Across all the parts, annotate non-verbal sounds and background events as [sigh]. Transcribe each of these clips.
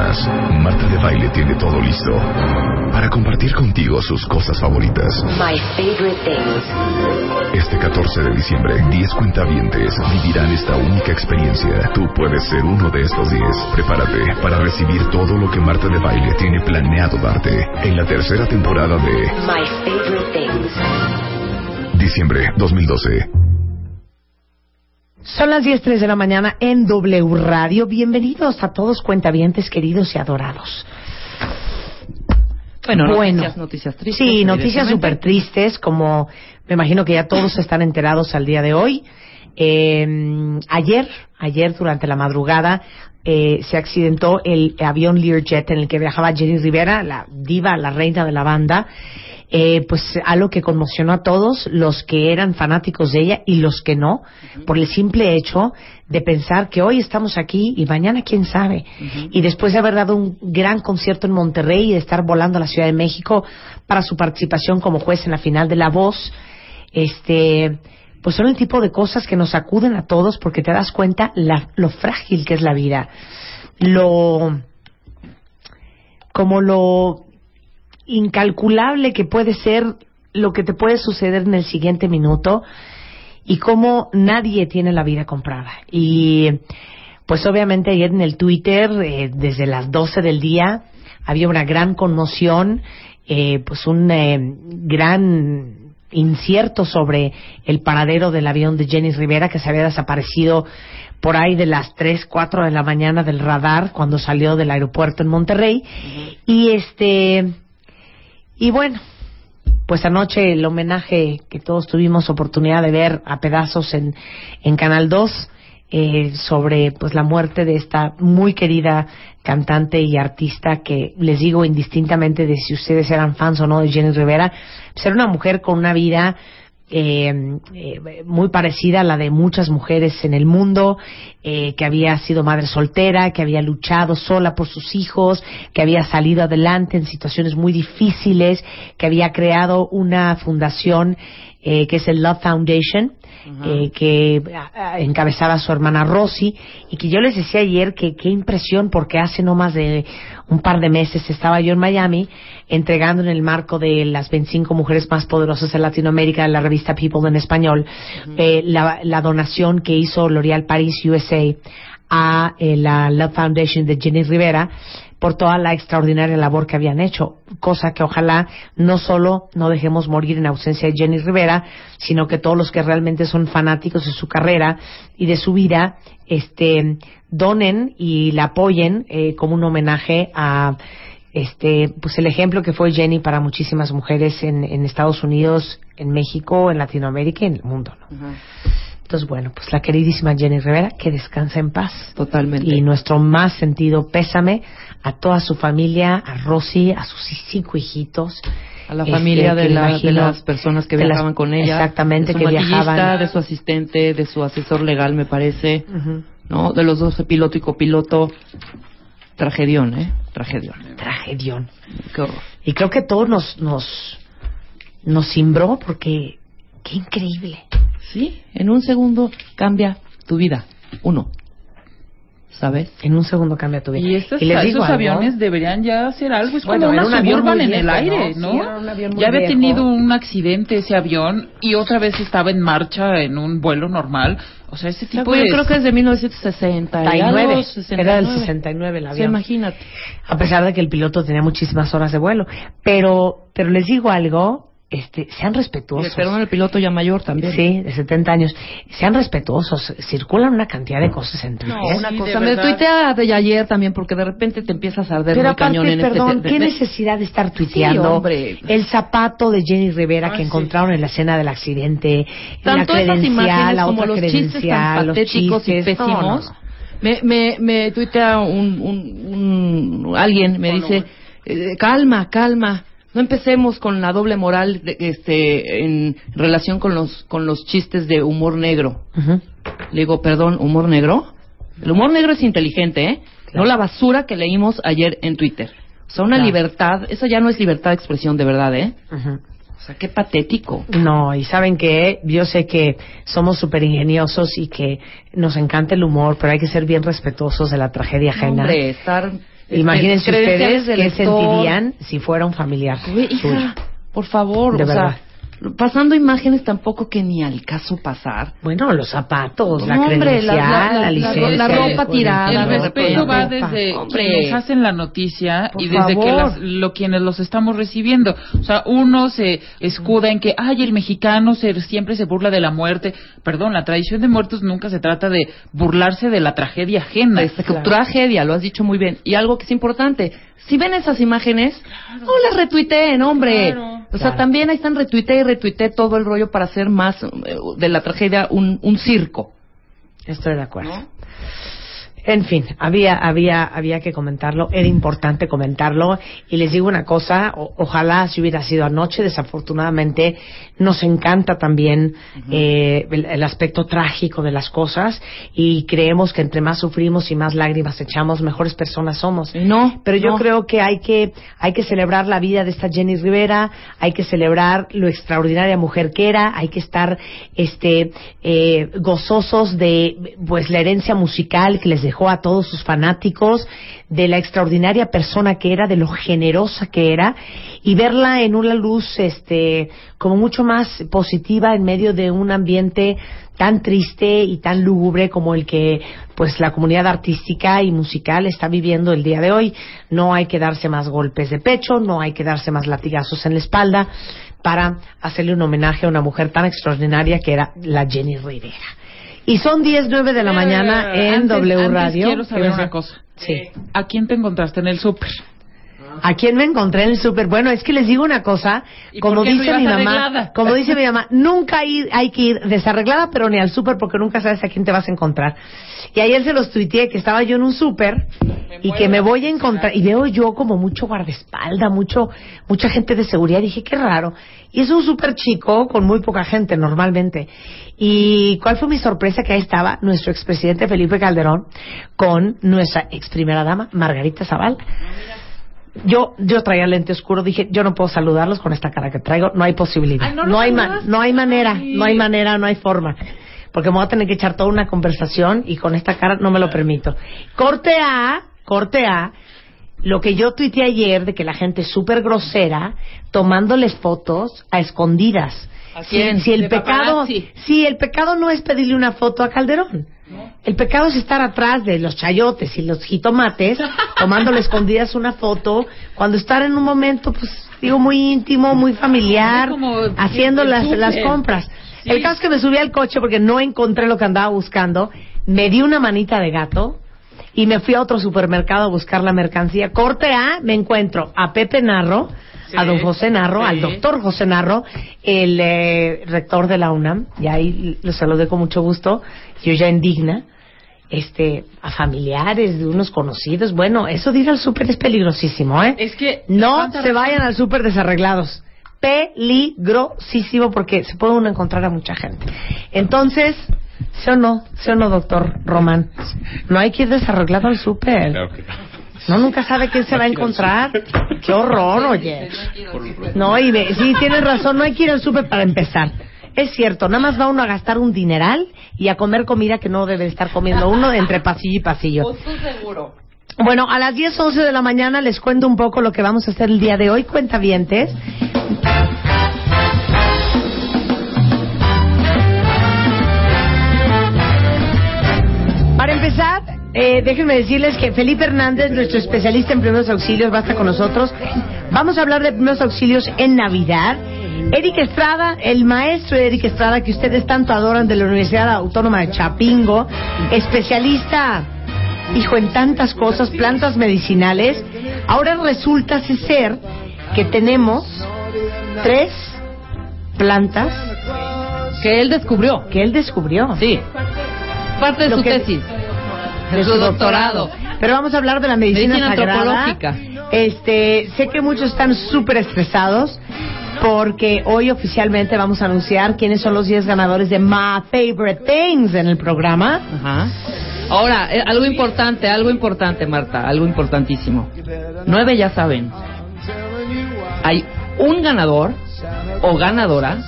Marta de Baile tiene todo listo para compartir contigo sus cosas favoritas. My favorite things. Este 14 de diciembre, 10 cuentavientes vivirán esta única experiencia. Tú puedes ser uno de estos 10. Prepárate para recibir todo lo que Marta de Baile tiene planeado darte en la tercera temporada de My favorite things. diciembre 2012. Son las 10.03 de la mañana en W Radio. Bienvenidos a todos cuentavientes queridos y adorados. Bueno, Bueno. noticias, noticias tristes. Sí, noticias súper tristes, como me imagino que ya todos están enterados al día de hoy. Eh, ayer, ayer durante la madrugada, eh, se accidentó el avión Learjet en el que viajaba Jenny Rivera, la diva, la reina de la banda. Eh, pues algo que conmocionó a todos los que eran fanáticos de ella y los que no, por el simple hecho de pensar que hoy estamos aquí y mañana quién sabe. Y después de haber dado un gran concierto en Monterrey y de estar volando a la Ciudad de México para su participación como juez en la final de La Voz, este, pues son el tipo de cosas que nos sacuden a todos porque te das cuenta la- lo frágil que es la vida, lo como lo incalculable que puede ser lo que te puede suceder en el siguiente minuto y cómo nadie tiene la vida comprada. Y pues obviamente ayer en el Twitter, eh, desde las 12 del día, había una gran conmoción, eh, pues un eh, gran incierto sobre el paradero del avión de Jenny Rivera que se había desaparecido por ahí de las 3, 4 de la mañana del radar cuando salió del aeropuerto en Monterrey. Y este y bueno, pues anoche el homenaje que todos tuvimos oportunidad de ver a pedazos en, en Canal 2 eh, sobre pues la muerte de esta muy querida cantante y artista que les digo indistintamente de si ustedes eran fans o no de Jenny Rivera, pues era una mujer con una vida eh, eh, muy parecida a la de muchas mujeres en el mundo, eh, que había sido madre soltera, que había luchado sola por sus hijos, que había salido adelante en situaciones muy difíciles, que había creado una fundación eh, que es el Love Foundation, eh, que encabezaba su hermana Rosy, y que yo les decía ayer que qué impresión, porque hace no más de un par de meses estaba yo en Miami entregando en el marco de las 25 mujeres más poderosas de Latinoamérica de la revista People en español eh, la, la donación que hizo L'Oréal Paris USA a eh, la Love Foundation de Jenny Rivera por toda la extraordinaria labor que habían hecho, cosa que ojalá no solo no dejemos morir en ausencia de Jenny Rivera, sino que todos los que realmente son fanáticos de su carrera y de su vida, este, donen y la apoyen eh, como un homenaje a este pues el ejemplo que fue Jenny para muchísimas mujeres en, en Estados Unidos, en México, en Latinoamérica y en el mundo. ¿no? Entonces, bueno, pues la queridísima Jenny Rivera, que descansa en paz. Totalmente. Y nuestro más sentido pésame a toda su familia, a Rosy, a sus cinco hijitos. a la este, familia que de, la- de las personas que las- viajaban con ella. Exactamente, de su que viajaban. de su asistente, de su asesor legal, me parece. Ujú. ¿No? De los dos, piloto y copiloto. Tragedión, ¿eh? Tragedión. Tragedión. Qué horror. Y creo que todo nos, nos, nos cimbró porque qué increíble. Sí, en un segundo cambia tu vida. Uno. ¿Sabes? En un segundo cambia tu vida. Y estos, les digo esos algo, aviones deberían ya hacer algo. Es Bueno, como una un avión en el aire, ¿no? ¿no? Sí, ya había viejo. tenido un accidente ese avión y otra vez estaba en marcha en un vuelo normal. O sea, ese tipo Yo de... creo que es de 1960. y algo, 69. 69. Era del 69 el Sí, avión. imagínate. a pesar de que el piloto tenía muchísimas horas de vuelo. Pero, pero les digo algo, este, sean Y respetuosos. perdón, el piloto ya mayor también. Sí, de 70 años. Sean respetuosos. Circulan una cantidad de cosas en Twitter. No, una Sí, cosa. de Me tuitea de ayer también porque de repente te empiezas a arder Pero aparte, cañón en perdón, este... ¿qué de- de- necesidad de estar tuiteando? hombre. El zapato de Jenny Rivera Ah, que sí. encontraron en la escena del accidente, Tanto la esas credencial, imágenes la como los chistes tan patéticos y chistes. No, pésimos. no, no. Me, me, me tuitea un, un, un- alguien, me dice, eh, calma, calma, no empecemos con la doble moral de- este, en relación con los, con los chistes de humor negro. Le digo, perdón, ¿humor negro? El humor negro es inteligente, ¿eh? No la basura que leímos ayer en Twitter. O sea, una Claro. libertad, eso ya no es libertad de expresión de verdad, ¿eh? O sea, qué patético. No, y saben que yo sé que somos súper ingeniosos y que nos encanta el humor, pero hay que ser bien respetuosos de la tragedia ajena. Hombre, estar Imagínense credenciales ustedes de qué sentirían si fuera un familiar suyo. hija, por favor, De o verdad. sea, pasando imágenes tampoco que ni al caso pasar. Bueno, los zapatos, la hombre, credencial, la- la, la- la- licencia. la ropa tirada, El respeto va desde Hombre. quienes hacen la noticia Por y desde que las- lo, quienes los estamos recibiendo. O sea, uno se escuda en que, ay, el mexicano se, siempre se burla de la muerte. Perdón, la tradición de muertos nunca se trata de burlarse de la tragedia ajena. Esta tragedia, lo has dicho muy bien. Y algo que es importante, si ven esas imágenes, no las retuiteen, hombre. Claro. O sea, Claro. también ahí están retuite y retuite todo el rollo para hacer más eh, de la tragedia un, un circo. Estoy de acuerdo. En fin, había, había, había que comentarlo, era importante comentarlo. Y les digo una cosa, o- ojalá si hubiera sido anoche, desafortunadamente nos encanta también eh, el, el aspecto trágico de las cosas y creemos que entre más sufrimos y más lágrimas echamos, mejores personas somos. Y no, Pero yo no. creo que hay que hay que celebrar la vida de esta Jenny Rivera, hay que celebrar lo extraordinaria mujer que era, hay que estar este eh, gozosos de pues la herencia musical que les dejó a todos sus fanáticos, de la extraordinaria persona que era, de lo generosa que era y verla en una luz este como mucho más positiva en medio de un ambiente tan triste y tan lúgubre como el que pues la comunidad artística y musical está viviendo el día de hoy. No hay que darse más golpes de pecho, no hay que darse más latigazos en la espalda para hacerle un homenaje a una mujer tan extraordinaria que era la Jenny Rivera. Y son 10, 9 de la mañana Eh, en antes- W antes Radio. Quiero saber ¿Qué vas a- una cosa. Sí. ¿A quién te encontraste en el súper? ¿A quién me encontré en el súper? Bueno, es que les digo una cosa, ¿Y como dice mi mamá, arreglada? como dice mi mamá, nunca ir- hay que ir desarreglada, pero ni al súper porque nunca sabes a quién te vas a encontrar. Y ayer se los tuiteé que estaba yo en un súper y que me voy a encontrar y veo yo como mucho guardaespalda, mucho mucha gente de seguridad. Dije, qué raro. Y es un súper chico con muy poca gente normalmente. ¿Y cuál fue mi sorpresa? Que ahí estaba nuestro expresidente Felipe Calderón con nuestra ex primera dama Margarita Zavala. Yo, yo traía lente oscuro, dije, yo no puedo saludarlos con esta cara que traigo, no hay posibilidad. Ay, ¿no hay no hay manera, Ay. no hay manera, no hay forma. Porque me voy a tener que echar toda una conversación y con esta cara no me lo permito. Corte A, corte A, lo que yo tuiteé ayer de que la gente es súper grosera tomándoles fotos a escondidas. ¿A Si- el pecado, si el pecado no es pedirle una foto a Calderón. El pecado es estar atrás de los chayotes y los jitomates, [laughs] tomándole escondidas una foto, cuando estar en un momento, pues, digo, muy íntimo, muy familiar, haciendo las, las compras. Sí. El caso es que me subí al coche porque no encontré lo que andaba buscando, me di una manita de gato y me fui a otro supermercado a buscar la mercancía. Corte A, me encuentro a Pepe Narro, a don José Narro, sí. al doctor José Narro, el eh, rector de la UNAM, y ahí lo saludé con mucho gusto, yo ya indigna, este, a familiares de unos conocidos. Bueno, eso de ir al súper es peligrosísimo, ¿eh? Es que No ¿cuántas se vayan al súper desarreglados. Peligrosísimo porque se puede uno encontrar a mucha gente. Entonces, ¿sí o no? ¿Sí o no, doctor Román? No hay que ir desarreglado al súper. No, nunca sabe quién se va a encontrar. [laughs] Qué horror, oye. No, y ve, sí, tienes razón, no hay que ir al súper para empezar. Es cierto, nada más va uno a gastar un dineral y a comer comida que no debe estar comiendo uno entre pasillo y pasillo. seguro. Bueno, a las 10, 11 de la mañana les cuento un poco lo que vamos a hacer el día de hoy. Cuentavientes. Eh, déjenme decirles que Felipe Hernández, nuestro especialista en primeros auxilios, va a estar con nosotros. Vamos a hablar de primeros auxilios en Navidad. Eric Estrada, el maestro Eric Estrada, que ustedes tanto adoran de la Universidad Autónoma de Chapingo, especialista, hijo, en tantas cosas, plantas medicinales. Ahora resulta ser que tenemos tres plantas Que él descubrió. que él descubrió. Sí. Parte de Lo su que- tesis. [laughs] de su doctorado. Pero vamos a hablar de la medicina, Medicina sagrada. antropológica. Este, sé que muchos están súper estresados porque hoy oficialmente vamos a anunciar quiénes son los 10 ganadores de My Favorite Things en el programa. Ajá. Ahora, eh, algo importante, algo importante, Marta, algo importantísimo. Nueve ya saben. Hay un ganador o ganadora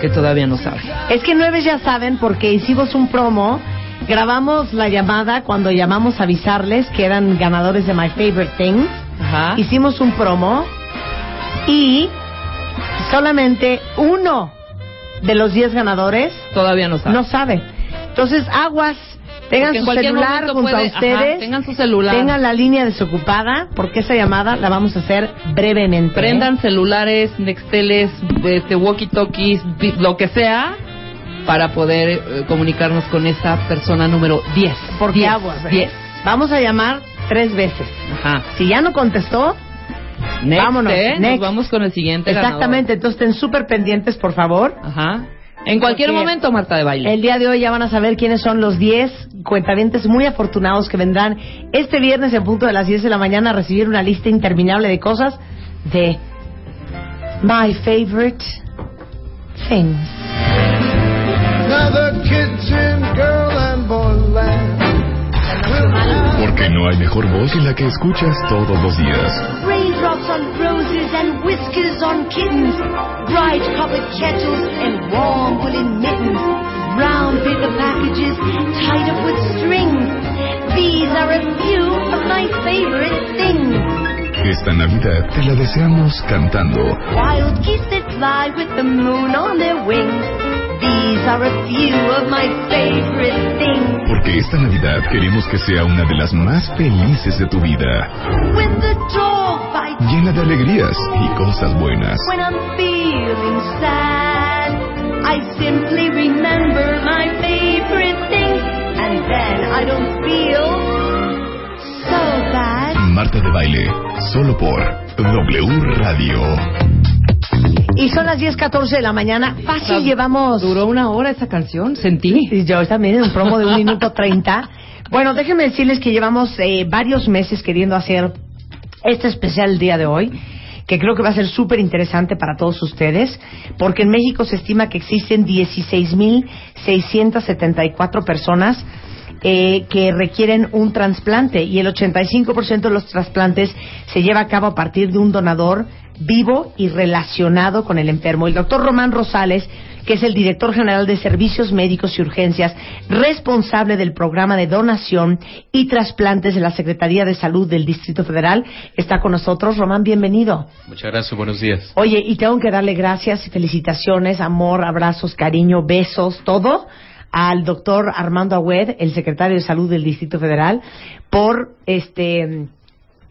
que todavía no sabe. Es que nueve ya saben porque hicimos un promo grabamos la llamada cuando llamamos a avisarles que eran ganadores de My Favorite Thing. Ajá. Hicimos un promo y solamente uno de los 10 ganadores Todavía no sabe. no sabe. Entonces, aguas, tengan su celular junto puede- a ustedes. ajá, tengan su celular. Tengan la línea desocupada, porque esa llamada la vamos a hacer brevemente. ¿eh? Prendan celulares, nexteles, este, walkie-talkies, lo que sea, para poder eh, comunicarnos con esta persona número 10. Porque 10, aguas. ¿eh? 10. Vamos a llamar tres veces. Ajá. Si ya no contestó, Next, Vámonos, ¿eh? Nos vamos con el siguiente exactamente. Entonces, estén súper pendientes, por favor. Ajá. En cualquier Porque momento, Marta de Baile. El día de hoy ya van a saber quiénes son los 10 cuentavientes muy afortunados que vendrán este viernes en punto de las 10 de la mañana a recibir una lista interminable de cosas de My Favorite Things. Porque no hay mejor voz que la que escuchas todos los días. Raindrops on roses and whiskers on kittens. Bright copper kettles and warm woolen mittens. Brown paper packages tied up with strings. These are a few of my favorite things. Esta Navidad te la deseamos cantando. Wild geese that fly with the moon on their wings. These are a few of my favorite things. Porque esta Navidad queremos que sea una de las más felices de tu vida. Llena de alegrías y cosas buenas. when I'm feeling sad, I simply remember my favorite things, and then I don't feel so bad. Marta de Baile, solo por W Radio. Y son las 10.14 de la mañana. Fácil llevamos... Duró una hora esa canción, sentí. Y yo también en un promo de un minuto treinta. Bueno, déjenme decirles que llevamos eh, varios meses queriendo hacer este especial día de hoy, que creo que va a ser súper interesante para todos ustedes, porque en México se estima que existen 16.674 personas eh, que requieren un trasplante y el 85% de los trasplantes se lleva a cabo a partir de un donador vivo y relacionado con el enfermo. El doctor Román Rosales, que es el director general de Servicios Médicos y Urgencias, responsable del programa de donación y trasplantes de la Secretaría de Salud del Distrito Federal, está con nosotros. Román, bienvenido. Muchas gracias, buenos días. Oye, y tengo que darle gracias y felicitaciones, amor, abrazos, cariño, besos, todo al doctor Armando Agüed, el secretario de Salud del Distrito Federal, por este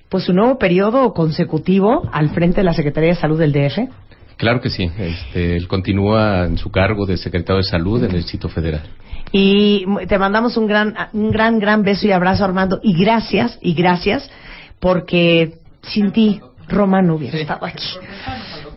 pues su nuevo periodo consecutivo al frente de la Secretaría de Salud del DF. Claro que sí. Este, él continúa en su cargo de secretario de Salud en el Distrito Federal. Y te mandamos un gran, un gran, gran beso y abrazo, Armando. Y gracias, y gracias, porque sin ti, Román no hubiera estado aquí.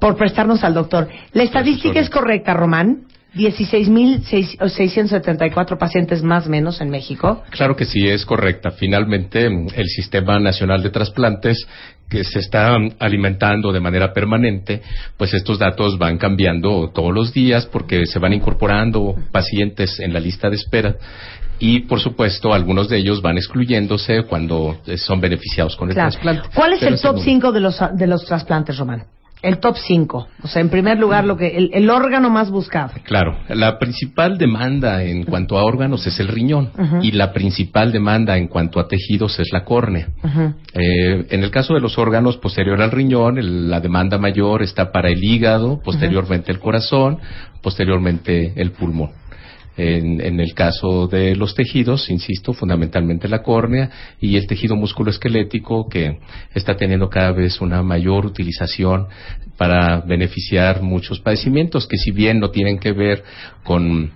Por prestarnos al doctor. La estadística es correcta, Román. 16.674 pacientes más o menos en México. Claro que sí, es correcta. Finalmente, el Sistema Nacional de Trasplantes que se está alimentando de manera permanente, pues estos datos van cambiando todos los días porque se van incorporando pacientes en la lista de espera y, por supuesto, algunos de ellos van excluyéndose cuando son beneficiados con el Claro. trasplante. ¿Cuál es Pero el top según- 5 de los, de los trasplantes, Román? El top 5. O sea, en primer lugar, lo que el, el órgano más buscado. Claro, la principal demanda en cuanto a órganos es el riñón y la principal demanda en cuanto a tejidos es la córnea. Eh, en el caso de los órganos posterior al riñón, el- la demanda mayor está para el hígado, posteriormente el corazón, posteriormente el pulmón. En, en el caso de los tejidos, insisto, fundamentalmente la córnea y el tejido musculoesquelético que está teniendo cada vez una mayor utilización para beneficiar muchos padecimientos que si bien no tienen que ver con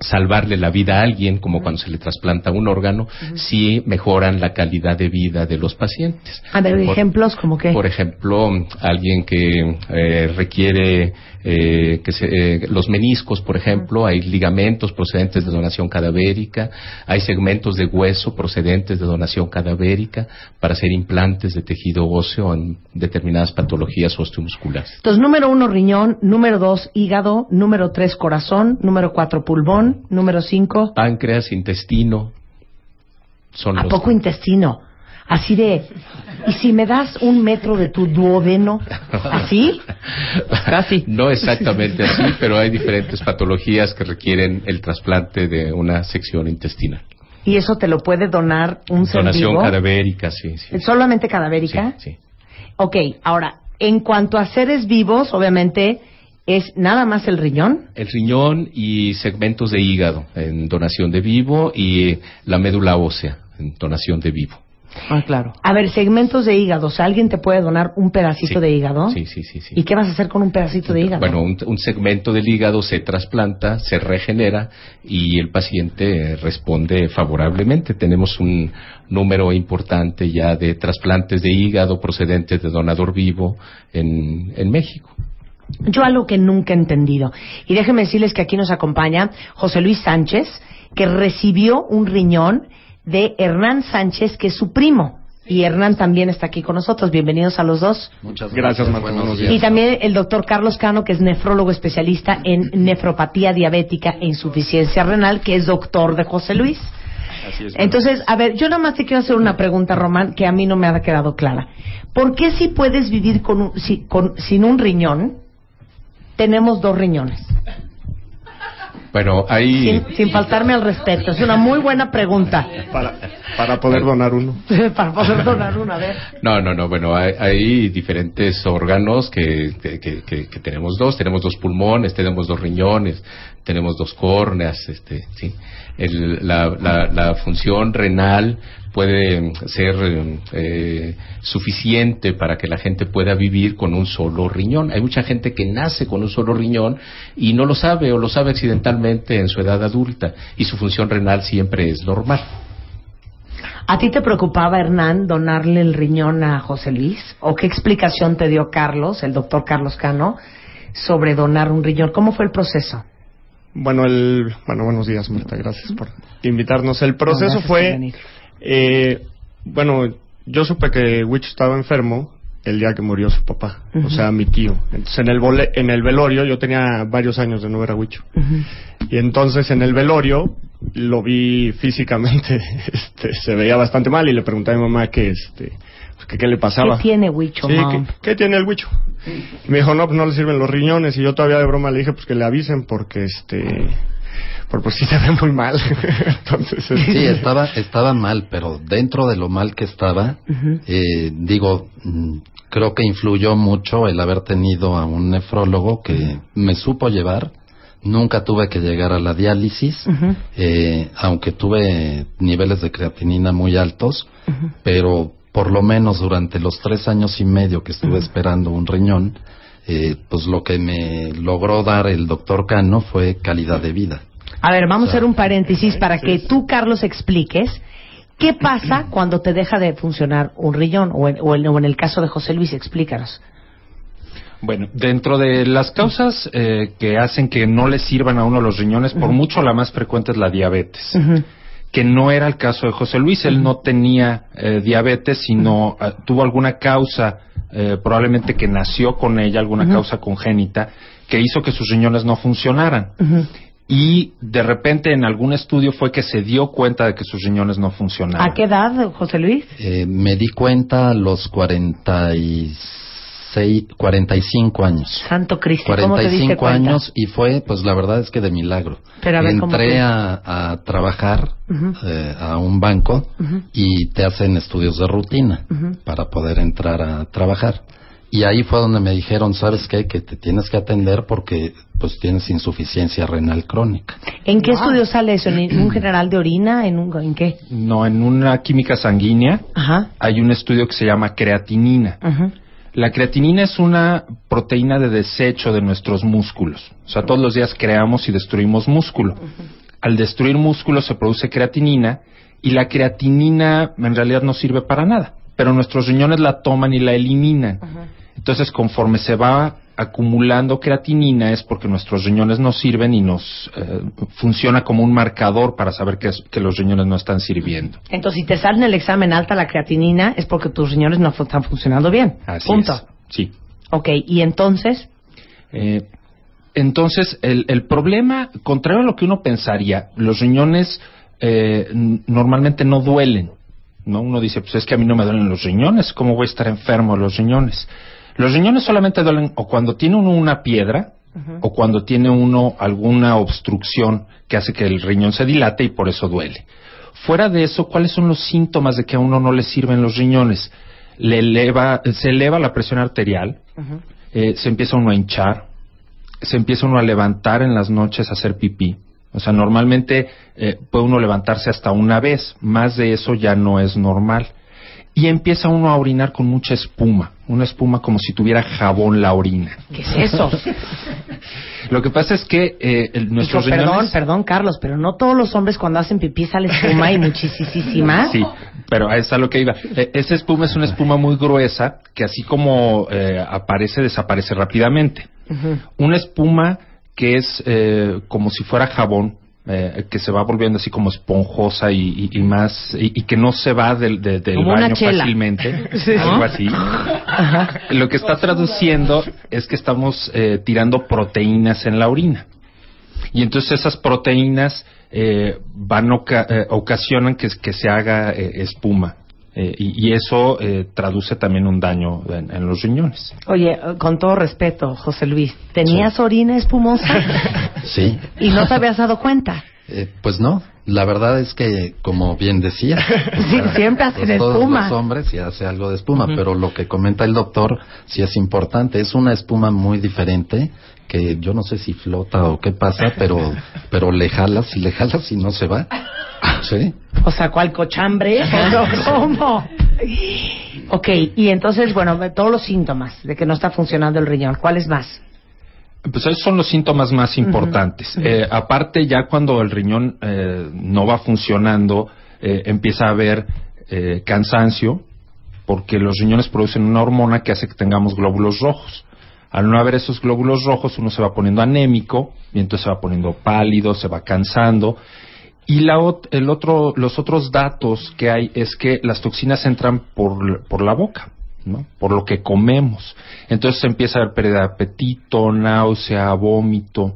salvarle la vida a alguien, como cuando se le trasplanta un órgano, sí mejoran la calidad de vida de los pacientes. A ver, Por- ejemplos como que. por ejemplo, alguien que eh, requiere eh, que se- eh, los meniscos, por ejemplo, hay ligamentos procedentes de donación cadavérica, hay segmentos de hueso procedentes de donación cadavérica para hacer implantes de tejido óseo en determinadas patologías osteomusculares. Entonces, número uno, riñón. Número dos, hígado. Número tres, corazón. Número cuatro, pulmón. Número cinco, Páncreas, intestino, son ¿a los poco intestino? Así de, ¿y si me das un metro de tu duodeno? ¿Así? Casi. No exactamente así, pero hay diferentes patologías que requieren el trasplante de una sección intestinal. ¿Y eso te lo puede donar un ser Donación vivo? cadavérica, sí, sí. ¿Solamente cadavérica? Sí, sí. Ok, ahora, en cuanto a seres vivos, obviamente, es nada más el riñón. El riñón y segmentos de hígado en donación de vivo y la médula ósea en donación de vivo. Ah, claro. A ver, segmentos de hígado. O sea, ¿alguien te puede donar un pedacito Sí. de hígado? Sí, sí, sí, sí. ¿Y qué vas a hacer con un pedacito de hígado? Bueno, un, un segmento del hígado se trasplanta, se regenera y el paciente responde favorablemente. Tenemos un número importante ya de trasplantes de hígado procedentes de donador vivo en, en México. Yo algo que nunca he entendido. Y déjenme decirles que aquí nos acompaña José Luis Sánchez, que recibió un riñón de Hernán Sánchez, que es su primo. Y Hernán también está aquí con nosotros. Bienvenidos a los dos. Muchas gracias, Marta. Buenos Buenos días. Y también el doctor Carlos Cano, que es nefrólogo especialista en nefropatía diabética e insuficiencia renal, que es doctor de José Luis. Así es. Entonces, a ver, yo nada más te quiero hacer una pregunta, Román, que a mí no me ha quedado clara. ¿Por qué si puedes vivir con un- si- con- sin un riñón, tenemos dos riñones? Bueno, ahí... Sin, sin faltarme al respeto. Es una muy buena pregunta. para, para poder donar uno. [laughs] Para poder donar una vez. No, no, no. Bueno, hay, hay diferentes órganos que, que, que- que- que tenemos dos. Tenemos dos pulmones, tenemos dos riñones, tenemos dos córneas. Este, sí. El- la, la- la función renal puede ser eh, suficiente para que la gente pueda vivir con un solo riñón. Hay mucha gente que nace con un solo riñón y no lo sabe o lo sabe accidentalmente en su edad adulta y su función renal siempre es normal. ¿A ti te preocupaba, Hernán, donarle el riñón a José Luis? ¿O qué explicación te dio Carlos, el doctor Carlos Cano, sobre donar un riñón? ¿Cómo fue el proceso? Bueno, el, bueno, buenos días, Marta. Gracias por invitarnos. El proceso fue, venir. Eh, bueno, yo supe que Witch estaba enfermo el día que murió su papá, o sea, mi tío. Entonces, en el, vole- en el velorio, yo tenía varios años de no ver a Wicho. Y entonces, en el velorio, lo vi físicamente, [laughs] este, se veía bastante mal y le pregunté a mi mamá que, este, pues, que qué le pasaba. ¿Qué tiene Huicho, Sí? ¿qué, qué tiene el Huicho? Y me dijo, no, pues no le sirven los riñones. Y yo todavía de broma le dije, pues que le avisen porque, este, por pues sí se ve muy mal. [laughs] Entonces, este, Sí, estaba, estaba mal, pero dentro de lo mal que estaba, eh, digo, mm, creo que influyó mucho el haber tenido a un nefrólogo que me supo llevar. Nunca tuve que llegar a la diálisis, eh, aunque tuve niveles de creatinina muy altos, pero por lo menos durante los tres años y medio que estuve esperando un riñón, eh, pues lo que me logró dar el doctor Cano fue calidad de vida. A ver, vamos a hacer un paréntesis para que tú, Carlos, expliques qué pasa [clears throat] cuando te deja de funcionar un riñón, o en, o en- o en el caso de José Luis, explícanos. Bueno, dentro de las causas eh, que hacen que no le sirvan a uno los riñones, por mucho la más frecuente es la diabetes, que no era el caso de José Luis. Él no tenía eh, diabetes, sino eh, tuvo alguna causa, eh, probablemente que nació con ella, alguna causa congénita, que hizo que sus riñones no funcionaran. Y de repente en algún estudio fue que se dio cuenta de que sus riñones no funcionaban. ¿A qué edad, José Luis? Eh, me di cuenta a los 46, 45 años. Santo Cristo, ¿cómo te 45 años y fue, pues la verdad es que de milagro. Pero a ver, ¿cómo Entré a, a trabajar eh, a un banco y te hacen estudios de rutina para poder entrar a trabajar. Y ahí fue donde me dijeron, ¿sabes qué? Que te tienes que atender porque pues tienes insuficiencia renal crónica. ¿En qué estudio sale eso? ¿En un general de orina? ¿En, un, ¿En qué? No, en una química sanguínea Ajá. hay un estudio que se llama creatinina. Ajá. La creatinina es una proteína de desecho de nuestros músculos. O sea, todos los días creamos y destruimos músculo. Al destruir músculo se produce creatinina y la creatinina en realidad no sirve para nada, pero nuestros riñones la toman y la eliminan. Entonces, conforme se va acumulando creatinina es porque nuestros riñones no sirven y nos eh, funciona como un marcador para saber que, es- que los riñones no están sirviendo. Entonces, si te sale en el examen alta la creatinina, es porque tus riñones no están funcionando bien. Así Punto. es. Sí. Ok, y entonces, Eh, entonces, el, el problema, contrario a lo que uno pensaría, los riñones eh, normalmente no duelen. ¿no? Uno dice, pues es que a mí no me duelen los riñones, ¿cómo voy a estar enfermo de los riñones? Los riñones solamente duelen o cuando tiene uno una piedra o cuando tiene uno alguna obstrucción que hace que el riñón se dilate y por eso duele. Fuera de eso, ¿cuáles son los síntomas de que a uno no le sirven los riñones? Le eleva, se eleva la presión arterial, eh, se empieza uno a hinchar, se empieza uno a levantar en las noches a hacer pipí. O sea, normalmente eh, puede uno levantarse hasta una vez, más de eso ya no es normal. Y empieza uno a orinar con mucha espuma, una espuma como si tuviera jabón la orina. ¿Qué es eso? [laughs] Lo que pasa es que eh, el- nuestros Digo, perdón, riñones... perdón, Carlos, pero no todos los hombres cuando hacen pipí sale espuma y muchísima. [laughs] Sí, pero es a lo que iba. Eh, esa espuma es una espuma muy gruesa que así como eh, aparece, desaparece rápidamente. Una espuma que es eh, como si fuera jabón, eh, que se va volviendo así como esponjosa y, y- y más, y, y que no se va del, de- baño fácilmente, [laughs] Sí. algo así. Lo que está traduciendo es que estamos eh, tirando proteínas en la orina. Y entonces esas proteínas eh, van oca- eh, ocasionan que, que se haga eh, espuma. Eh, y, y eso eh, traduce también un daño en, en los riñones. Oye, con todo respeto, José Luis, ¿tenías orina espumosa [laughs] Sí, y no te habías dado cuenta? eh, pues no. La verdad es que, como bien decía, [laughs] Sí, siempre hacen pues todos espuma. los hombres sí hace algo de espuma, pero lo que comenta el doctor sí es importante. Es una espuma muy diferente que yo no sé si flota o qué pasa, pero [laughs] pero le jalas y le jalas y no se va. [laughs] Sí. O sea, ¿cuál cochambre? ¿O ¿Cómo? Ok, y entonces, bueno, todos los síntomas de que no está funcionando el riñón, ¿cuáles más? Pues esos son los síntomas más importantes. Eh, aparte, ya cuando el riñón eh, no va funcionando, eh, empieza a haber eh, cansancio, porque los riñones producen una hormona que hace que tengamos glóbulos rojos. Al no haber esos glóbulos rojos, uno se va poniendo anémico, y entonces se va poniendo pálido, se va cansando. Y la ot- el otro, los otros datos que hay es que las toxinas entran por, por la boca, por lo que comemos. Entonces empieza a haber pérdida de apetito, náusea, vómito,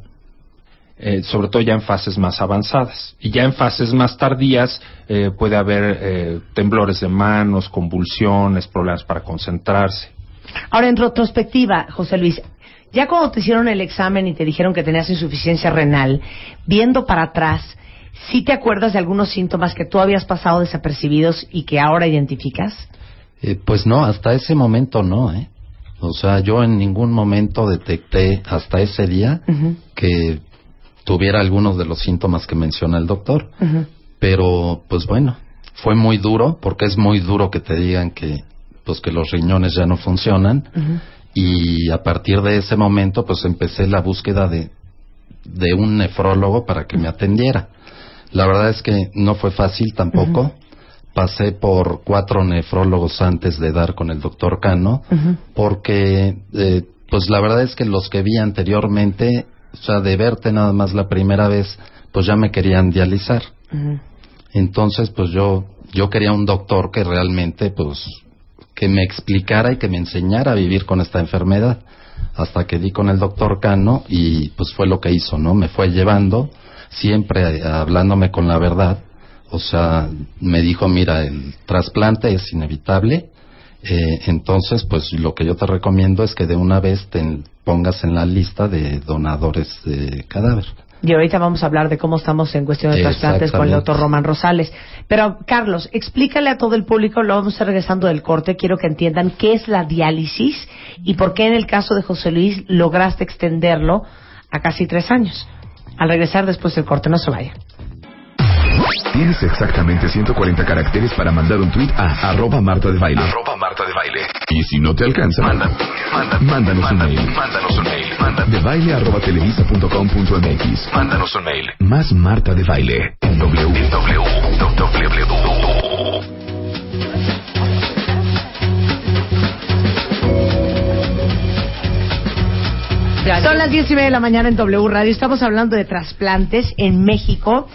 eh, sobre todo ya en fases más avanzadas. Y ya en fases más tardías eh, puede haber eh, temblores de manos, convulsiones, problemas para concentrarse. Ahora, en retrospectiva, José Luis, ya cuando te hicieron el examen y te dijeron que tenías insuficiencia renal, viendo para atrás, ¿sí te acuerdas de algunos síntomas que tú habías pasado desapercibidos y que ahora identificas? Eh, pues no, hasta ese momento no, ¿eh? O sea, yo en ningún momento detecté hasta ese día que tuviera algunos de los síntomas que menciona el doctor. Pero, pues bueno, fue muy duro, porque es muy duro que te digan que, pues que los riñones ya no funcionan. Y a partir de ese momento, pues empecé la búsqueda de, de un nefrólogo para que me atendiera. La verdad es que no fue fácil tampoco. Pasé por cuatro nefrólogos antes de dar con el doctor Cano, porque, eh, pues la verdad es que los que vi anteriormente, o sea, de verte nada más la primera vez, pues ya me querían dializar. Entonces, pues yo, yo quería un doctor que realmente, pues, que me explicara y que me enseñara a vivir con esta enfermedad. Hasta que di con el doctor Cano y pues fue lo que hizo, ¿no? Me fue llevando, siempre eh, hablándome con la verdad. O sea, me dijo, mira, el trasplante es inevitable. eh, entonces, pues lo que yo te recomiendo es que de una vez te pongas en la lista de donadores de cadáver. Y ahorita vamos a hablar de cómo estamos en cuestión de trasplantes con el doctor Román Rosales. Pero, Carlos, explícale a todo el público, lo vamos a regresando del corte, quiero que entiendan qué es la diálisis y por qué en el caso de José Luis lograste extenderlo a casi tres años. Al regresar después del corte, no se vaya. Tienes exactamente 140 caracteres para mandar un tweet a arroba Marta de Baile. Arroba Marta de Baile. Y si no te alcanza, mándanos un mail. Mándanos un mail. De baile arroba televisa punto com punto MX. Mándanos un mail. Más Marta de Baile. En W. Son las diez y media de la mañana en W Radio. Estamos hablando de trasplantes en México.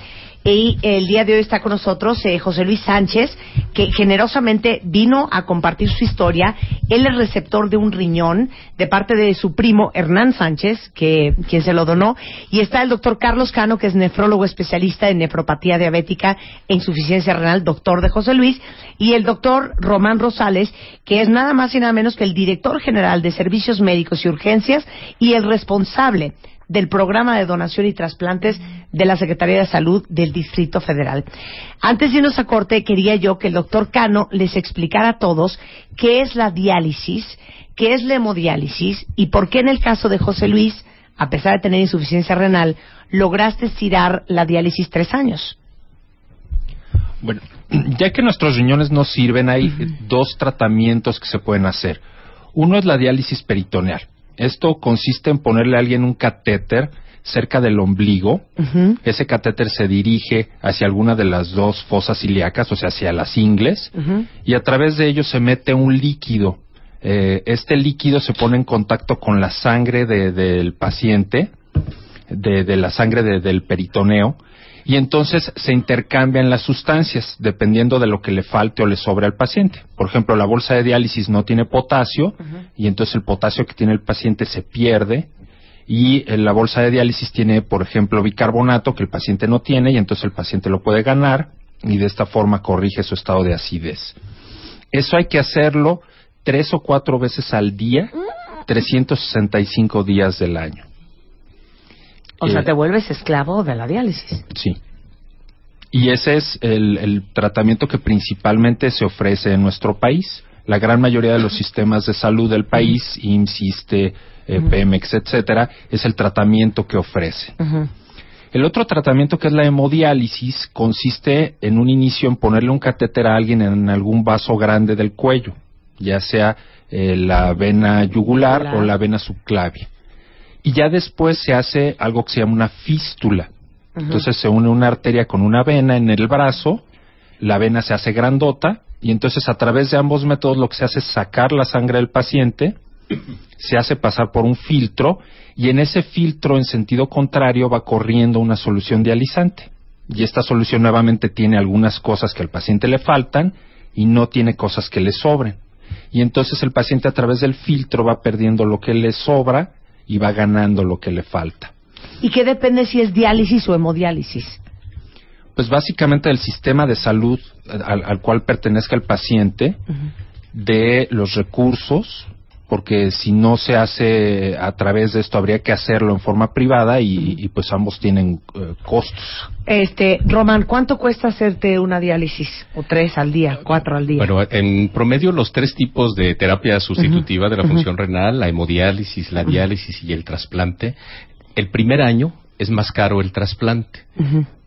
Y el día de hoy está con nosotros eh, José Luis Sánchez, que generosamente vino a compartir su historia. Él es receptor de un riñón de parte de su primo Hernán Sánchez, que quien se lo donó, y está el doctor Carlos Cano, que es nefrólogo especialista en nefropatía diabética e insuficiencia renal, doctor de José Luis, y el doctor Román Rosales, que es nada más y nada menos que el director general de servicios médicos y urgencias y el responsable del programa de donación y trasplantes de la Secretaría de Salud del Distrito Federal. Antes de irnos a corte, quería yo que el doctor Cano les explicara a todos qué es la diálisis, qué es la hemodiálisis y por qué en el caso de José Luis, a pesar de tener insuficiencia renal, lograste estirar la diálisis tres años. Bueno, [clears throat] ya que nuestros riñones no sirven, hay dos tratamientos que se pueden hacer. Uno es la diálisis peritoneal. Esto consiste en ponerle a alguien un catéter cerca del ombligo. Ese catéter se dirige hacia alguna de las dos fosas ilíacas, o sea, hacia las ingles, y a través de ello se mete un líquido. Eh, este líquido se pone en contacto con la sangre de- del paciente, de, de la sangre de- del peritoneo, y entonces se intercambian las sustancias dependiendo de lo que le falte o le sobre al paciente. Por ejemplo, la bolsa de diálisis no tiene potasio y entonces el potasio que tiene el paciente se pierde y eh, la bolsa de diálisis tiene, por ejemplo, bicarbonato que el paciente no tiene y entonces el paciente lo puede ganar y de esta forma corrige su estado de acidez. Eso hay que hacerlo tres o cuatro veces al día, 365 días del año. O sea, Eh, te vuelves esclavo de la diálisis. Sí. Y ese es el, el tratamiento que principalmente se ofrece en nuestro país. La gran mayoría de los sistemas de salud del país, IMSS, eh, Pemex, etcétera, es el tratamiento que ofrece. El otro tratamiento que es la hemodiálisis consiste en un inicio en ponerle un catéter a alguien en algún vaso grande del cuello, ya sea eh, la vena yugular Yugular. o la vena subclavia. Y ya después se hace algo que se llama una fístula. Entonces se une una arteria con una vena en el brazo, la vena se hace grandota y entonces a través de ambos métodos lo que se hace es sacar la sangre del paciente, se hace pasar por un filtro y en ese filtro en sentido contrario va corriendo una solución dializante. Y esta solución nuevamente tiene algunas cosas que al paciente le faltan y no tiene cosas que le sobren. Y entonces el paciente a través del filtro va perdiendo lo que le sobra y va ganando lo que le falta. ¿Y qué depende si es diálisis o hemodiálisis? Pues básicamente el sistema de salud al, al cual pertenezca el paciente de los recursos, porque si no se hace a través de esto habría que hacerlo en forma privada y, y, pues ambos tienen eh, costos. Este, Román, ¿cuánto cuesta hacerte una diálisis? ¿O tres al día, cuatro al día? Bueno, en promedio los tres tipos de terapia sustitutiva de la función renal, la hemodiálisis, la diálisis y el trasplante, el primer año es más caro el trasplante.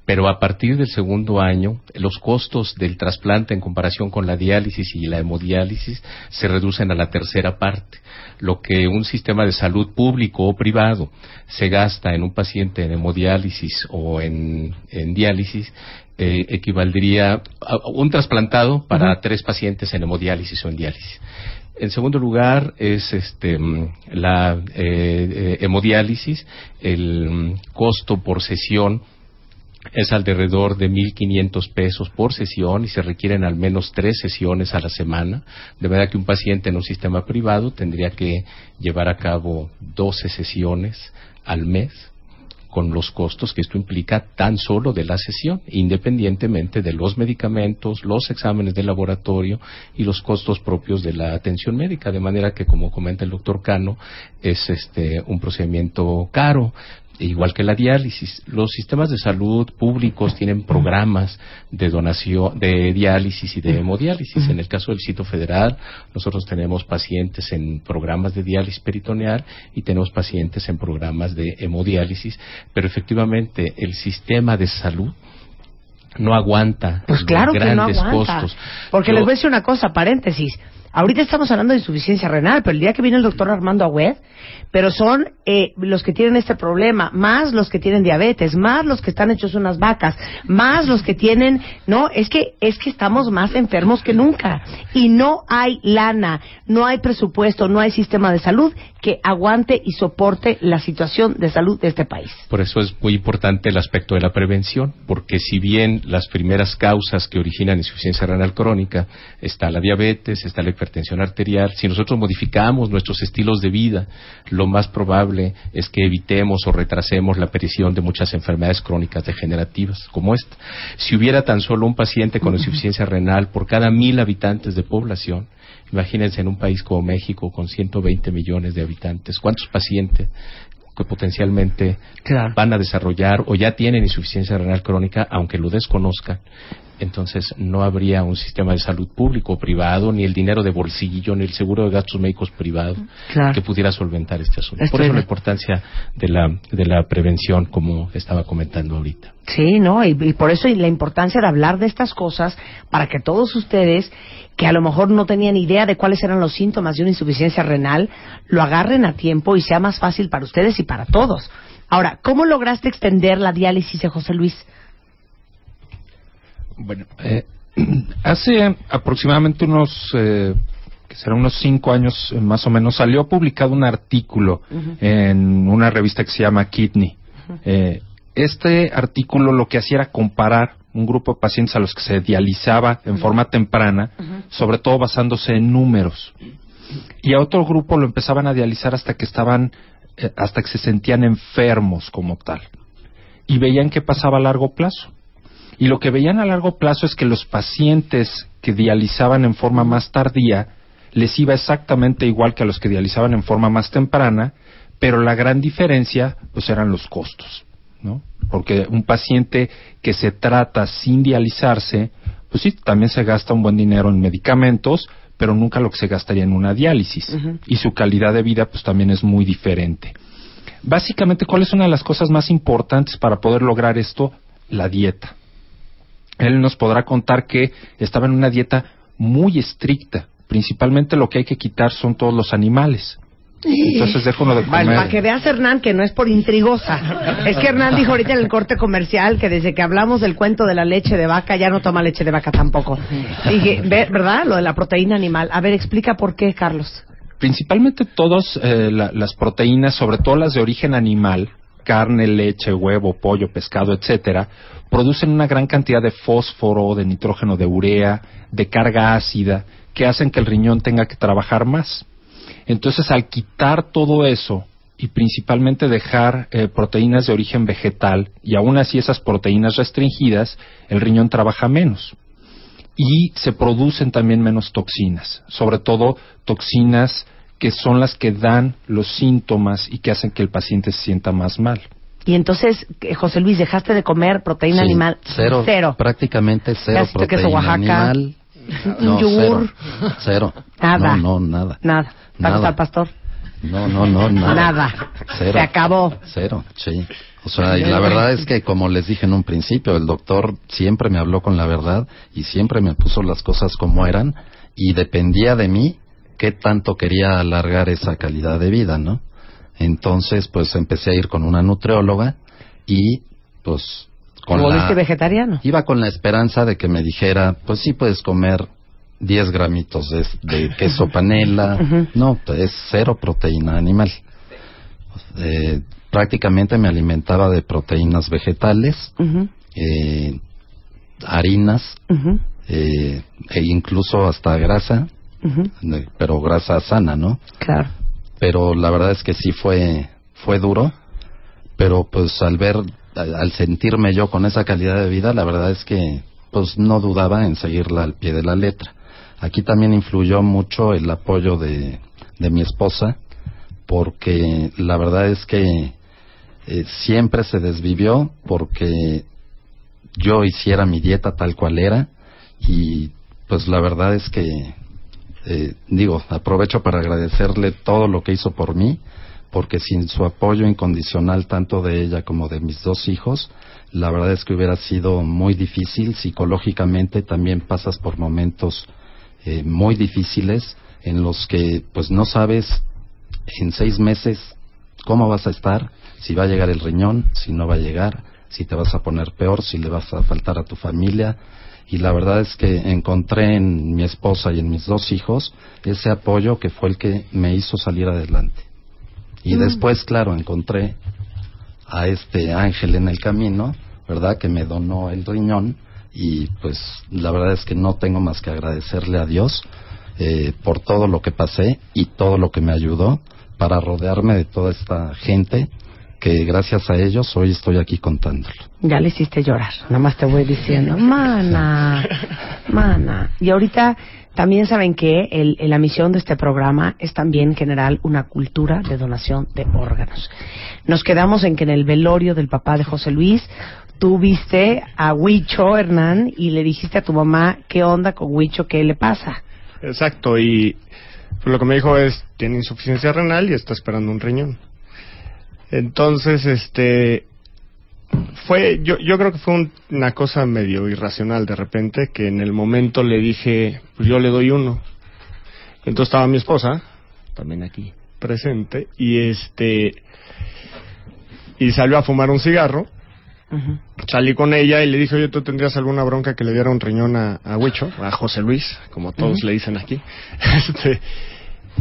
Pero a partir del segundo año, los costos del trasplante en comparación con la diálisis y la hemodiálisis se reducen a la tercera parte. Lo que un sistema de salud público o privado se gasta en un paciente en hemodiálisis o en, en diálisis eh, equivaldría a un trasplantado para tres pacientes en hemodiálisis o en diálisis. En segundo lugar es este mm, la eh, eh, hemodiálisis, el mm, costo por sesión es alrededor de 1.500 pesos por sesión y se requieren al menos tres sesiones a la semana, de manera que un paciente en un sistema privado tendría que llevar a cabo 12 sesiones al mes con los costos que esto implica tan solo de la sesión, independientemente de los medicamentos, los exámenes de laboratorio y los costos propios de la atención médica, de manera que como comenta el doctor Cano, es este un procedimiento caro, igual que la diálisis. Los sistemas de salud públicos tienen programas de donación, de diálisis y de hemodiálisis. En el caso del sitio federal, nosotros tenemos pacientes en programas de diálisis peritoneal y tenemos pacientes en programas de hemodiálisis, pero efectivamente el sistema de salud no aguanta Pues los claro que no grandes aguanta. costos. Porque Yo- les voy a decir una cosa, paréntesis. Ahorita estamos hablando de insuficiencia renal, pero el día que viene el doctor Armando Agüed, pero son eh, los que tienen este problema, más los que tienen diabetes, más los que están hechos unas vacas, más los que tienen, no, es que es que estamos más enfermos que nunca. Y no hay lana, no hay presupuesto, no hay sistema de salud que aguante y soporte la situación de salud de este país. Por eso es muy importante el aspecto de la prevención, porque si bien las primeras causas que originan insuficiencia renal crónica está la diabetes, está la hipertensión arterial, si nosotros modificamos nuestros estilos de vida, lo más probable es que evitemos o retrasemos la aparición de muchas enfermedades crónicas degenerativas como esta. Si hubiera tan solo un paciente con [laughs] insuficiencia renal por cada mil habitantes de población, Imagínense en un país como México con 120 millones de habitantes, ¿cuántos pacientes que potencialmente van a desarrollar o ya tienen insuficiencia renal crónica, aunque lo desconozcan? Entonces no habría un sistema de salud público o privado, ni el dinero de bolsillo, ni el seguro de gastos médicos privado que pudiera solventar este asunto. Por eso la importancia de la, de la prevención, como estaba comentando ahorita. Sí, ¿no? Y, y por eso y la importancia de hablar de estas cosas para que todos ustedes que a lo mejor no tenían idea de cuáles eran los síntomas de una insuficiencia renal, lo agarren a tiempo y sea más fácil para ustedes y para todos. Ahora, ¿cómo lograste extender la diálisis de José Luis? Bueno, eh, [clears throat] hace aproximadamente unos, eh, que será unos cinco años eh, más o menos, salió publicado un artículo en una revista que se llama Kidney. Eh, este artículo lo que hacía era comparar un grupo de pacientes a los que se dializaba en forma temprana, sobre todo basándose en números. Y a otro grupo lo empezaban a dializar hasta que estaban, hasta que se sentían enfermos como tal. Y veían qué pasaba a largo plazo. Y lo que veían a largo plazo es que los pacientes que dializaban en forma más tardía les iba exactamente igual que a los que dializaban en forma más temprana, pero la gran diferencia pues eran los costos, ¿no? Porque un paciente que se trata sin dializarse, pues sí, también se gasta un buen dinero en medicamentos, pero nunca lo que se gastaría en una diálisis. Y su calidad de vida pues también es muy diferente. Básicamente, ¿cuál es una de las cosas más importantes para poder lograr esto? La dieta. Él nos podrá contar que estaba en una dieta muy estricta. Principalmente lo que hay que quitar son todos los animales. Entonces dejo uno de comer. Bueno, para que veas, Hernán, que no es por intrigosa. Es que Hernán dijo ahorita en el corte comercial que desde que hablamos del cuento de la leche de vaca, ya no toma leche de vaca tampoco. Dije, ve- ¿verdad? Lo de la proteína animal. A ver, explica por qué, Carlos. Principalmente todas las proteínas, sobre todo las de origen animal, carne, leche, huevo, pollo, pescado, etcétera, producen una gran cantidad de fósforo, de nitrógeno, de urea, de carga ácida, que hacen que el riñón tenga que trabajar más. Entonces, al quitar todo eso y principalmente dejar eh, proteínas de origen vegetal y aún así esas proteínas restringidas, el riñón trabaja menos. Y se producen también menos toxinas, sobre todo toxinas que son las que dan los síntomas y que hacen que el paciente se sienta más mal. Y entonces, eh, José Luis, dejaste de comer proteína Sí, animal. Cero, Cero. Prácticamente cero Pedacito de queso proteína Oaxaca, animal. [laughs] un No, yogur. cero. Cero. Nada. No, no, nada. Nada. Nada. ¿Tacos al pastor? No, no, no, nada. Nada. Cero. Se acabó. Cero, sí. O sea, y la verdad es que, como les dije en un principio, el doctor siempre me habló con la verdad y siempre me puso las cosas como eran y dependía de mí qué tanto quería alargar esa calidad de vida, ¿no? Entonces, pues empecé a ir con una nutrióloga y, pues, con ¿Te volviste la... vegetariano? Iba con la esperanza de que me dijera, pues sí puedes comer 10 gramitos de, de [laughs] queso panela. No, es cero proteína animal. Eh, prácticamente me alimentaba de proteínas vegetales, eh, harinas eh, e incluso hasta grasa, pero grasa sana, ¿no? Claro. Pero la verdad es que sí fue fue duro, pero pues al ver al al sentirme yo con esa calidad de vida, la verdad es que pues no dudaba en seguirla al pie de la letra. Aquí también influyó mucho el apoyo de, de mi esposa, porque la verdad es que eh, siempre se desvivió porque yo hiciera mi dieta tal cual era y pues la verdad es que eh, digo aprovecho para agradecerle todo lo que hizo por mí porque sin su apoyo incondicional tanto de ella como de mis dos hijos la verdad es que hubiera sido muy difícil psicológicamente también pasas por momentos eh, muy difíciles en los que pues no sabes en seis meses cómo vas a estar, si va a llegar el riñón, si no va a llegar, si te vas a poner peor, si le vas a faltar a tu familia. Y la verdad es que encontré en mi esposa y en mis dos hijos ese apoyo que fue el que me hizo salir adelante. Y Mm. después, claro, encontré a este ángel en el camino, ¿verdad? Que me donó el riñón y pues la verdad es que no tengo más que agradecerle a Dios eh, por todo lo que pasé y todo lo que me ayudó para rodearme de toda esta gente que gracias a ellos hoy estoy aquí contándolo. Ya le hiciste llorar, nada más te voy diciendo, mana, mana. Y ahorita también saben que el, el- la misión de este programa es también generar una cultura de donación de órganos. Nos quedamos en que en el velorio del papá de José Luis, tú viste a Huicho Hernán y le dijiste a tu mamá, ¿qué onda con Huicho? ¿Qué le pasa? Exacto, y lo que me dijo es, tiene insuficiencia renal y está esperando un riñón. Entonces, este, fue, yo, yo creo que fue un- una cosa medio irracional de repente, que en el momento le dije, pues yo le doy uno. Entonces estaba mi esposa, también aquí presente, y este, y salió a fumar un cigarro, salí con ella y le dije, oye, ¿tú tendrías alguna bronca que le diera un riñón a, a Huicho, a José Luis, como todos le dicen aquí? [laughs] Este,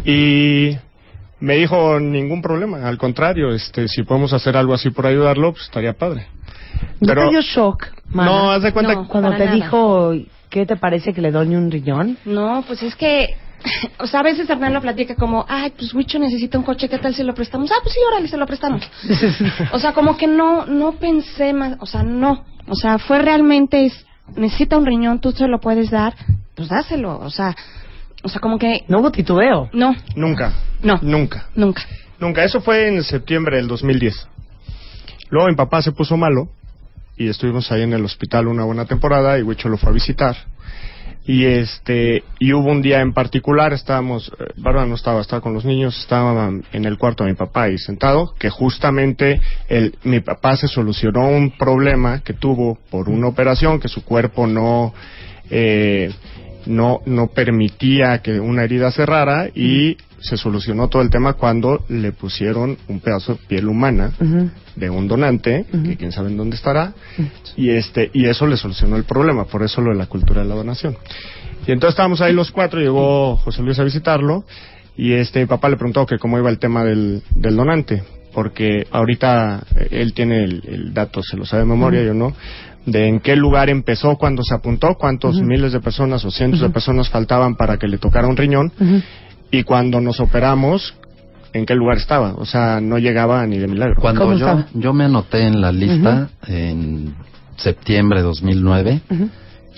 y me dijo, ningún problema, al contrario, este, si podemos hacer algo así por ayudarlo, pues estaría padre. ¿No Pero- te dio shock, mana? No, haz de cuenta No. Cuando te nada. dijo, ¿qué te parece que le doy un riñón? No, pues es que, [laughs] o sea, a veces Hernán lo platica como, ay, pues Huicho necesita un coche, ¿qué tal si lo prestamos? Ah, pues sí, órale, se lo prestamos. [laughs] o sea, como que no, no pensé más, o sea, no. O sea, fue realmente, es, necesita un riñón, tú se lo puedes dar, pues dáselo. O sea, o sea, como que, No hubo titubeo. no, Nunca. No. Nunca. nunca. Nunca. Eso fue en septiembre del 2010. Luego mi papá se puso malo y estuvimos ahí en el hospital una buena temporada y Huicho lo fue a visitar. Y este y hubo un día en particular, estábamos, eh, Bárbara no estaba, estaba con los niños, estaba en el cuarto de mi papá ahí sentado, que justamente el, mi papá se solucionó un problema que tuvo por una operación, que su cuerpo no eh, no, no permitía que una herida cerrara y se solucionó todo el tema cuando le pusieron un pedazo de piel humana de un donante, que quién sabe en dónde estará, y este, y eso le solucionó el problema, por eso lo de la cultura de la donación. Y entonces estábamos ahí los cuatro, llegó José Luis a visitarlo, y este, mi papá le preguntó que cómo iba el tema del, del donante, porque ahorita eh, él tiene el, el dato, se lo sabe de memoria, yo no, de en qué lugar empezó, cuándo se apuntó, cuántos miles de personas o cientos de personas faltaban para que le tocara un riñón, y cuando nos operamos, en qué lugar estaba, o sea, no llegaba ni de milagro. Cuando ¿Cómo yo, estaba? yo me anoté en la lista en septiembre de 2009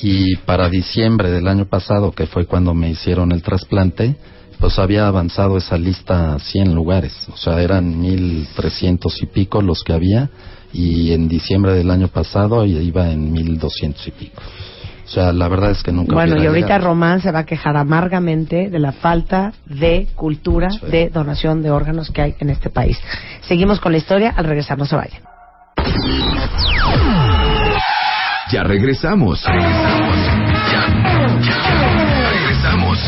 y para diciembre del año pasado, que fue cuando me hicieron el trasplante, pues había avanzado esa lista a 100 lugares. O sea, eran 1.300 y pico los que había y en diciembre del año pasado iba en 1.200 y pico. O sea, la verdad es que nunca Bueno, y ahorita llegado. Román se va a quejar amargamente de la falta de cultura Sí. de donación de órganos que hay en este país. Seguimos con la historia, al regresar no se vayan. Ya regresamos. Regresamos. Ya, ya, regresamos.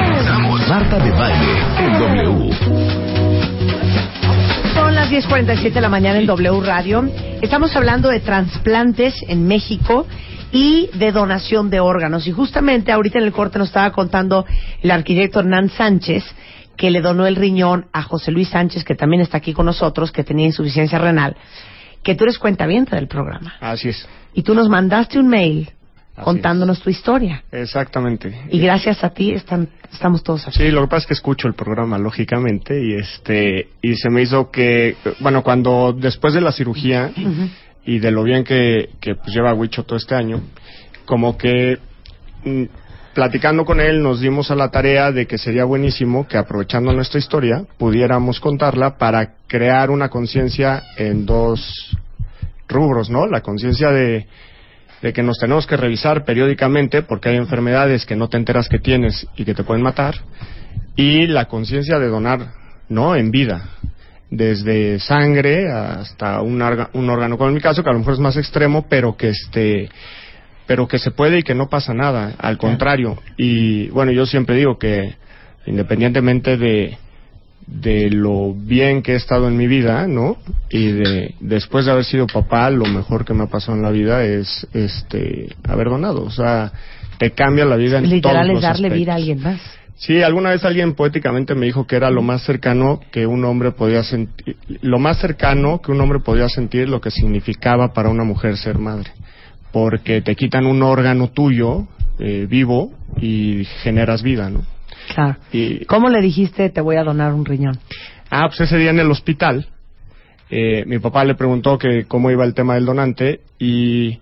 Regresamos. Marta de baile en W. Las 10.47 de la mañana en W Radio. Estamos hablando de trasplantes en México y de donación de órganos. Y justamente ahorita en el corte nos estaba contando el arquitecto Hernán Sánchez que le donó el riñón a José Luis Sánchez, que también está aquí con nosotros, que tenía insuficiencia renal, que tú eres cuentaviente del programa. Así es. Y tú nos mandaste un mail Así contándonos tu historia. Exactamente. Y gracias a ti están, estamos todos aquí. Sí, lo que pasa es que escucho el programa lógicamente y este y se me hizo que bueno cuando después de la cirugía y de lo bien que, que pues, lleva Huicho todo este año, como que mm, platicando con él nos dimos a la tarea de que sería buenísimo que aprovechando nuestra historia pudiéramos contarla para crear una conciencia en dos rubros, ¿no? La conciencia de, de que nos tenemos que revisar periódicamente porque hay enfermedades que no te enteras que tienes y que te pueden matar y la conciencia de donar, ¿no? En vida desde sangre hasta un, arga- un órgano como en mi caso que a lo mejor es más extremo pero que este pero que se puede y que no pasa nada al contrario y bueno yo siempre digo que independientemente de de lo bien que he estado en mi vida, ¿no? Y de después de haber sido papá, lo mejor que me ha pasado en la vida es este haber donado, o sea, te cambia la vida en Literal todos es darle vida a alguien más. Sí, alguna vez alguien poéticamente me dijo que era lo más cercano que un hombre podía sentir, lo más cercano que un hombre podía sentir lo que significaba para una mujer ser madre, porque te quitan un órgano tuyo eh, vivo y generas vida, ¿no? Claro. Y, ¿Cómo le dijiste te voy a donar un riñón? ah, pues ese día en el hospital, eh, mi papá le preguntó que cómo iba el tema del donante y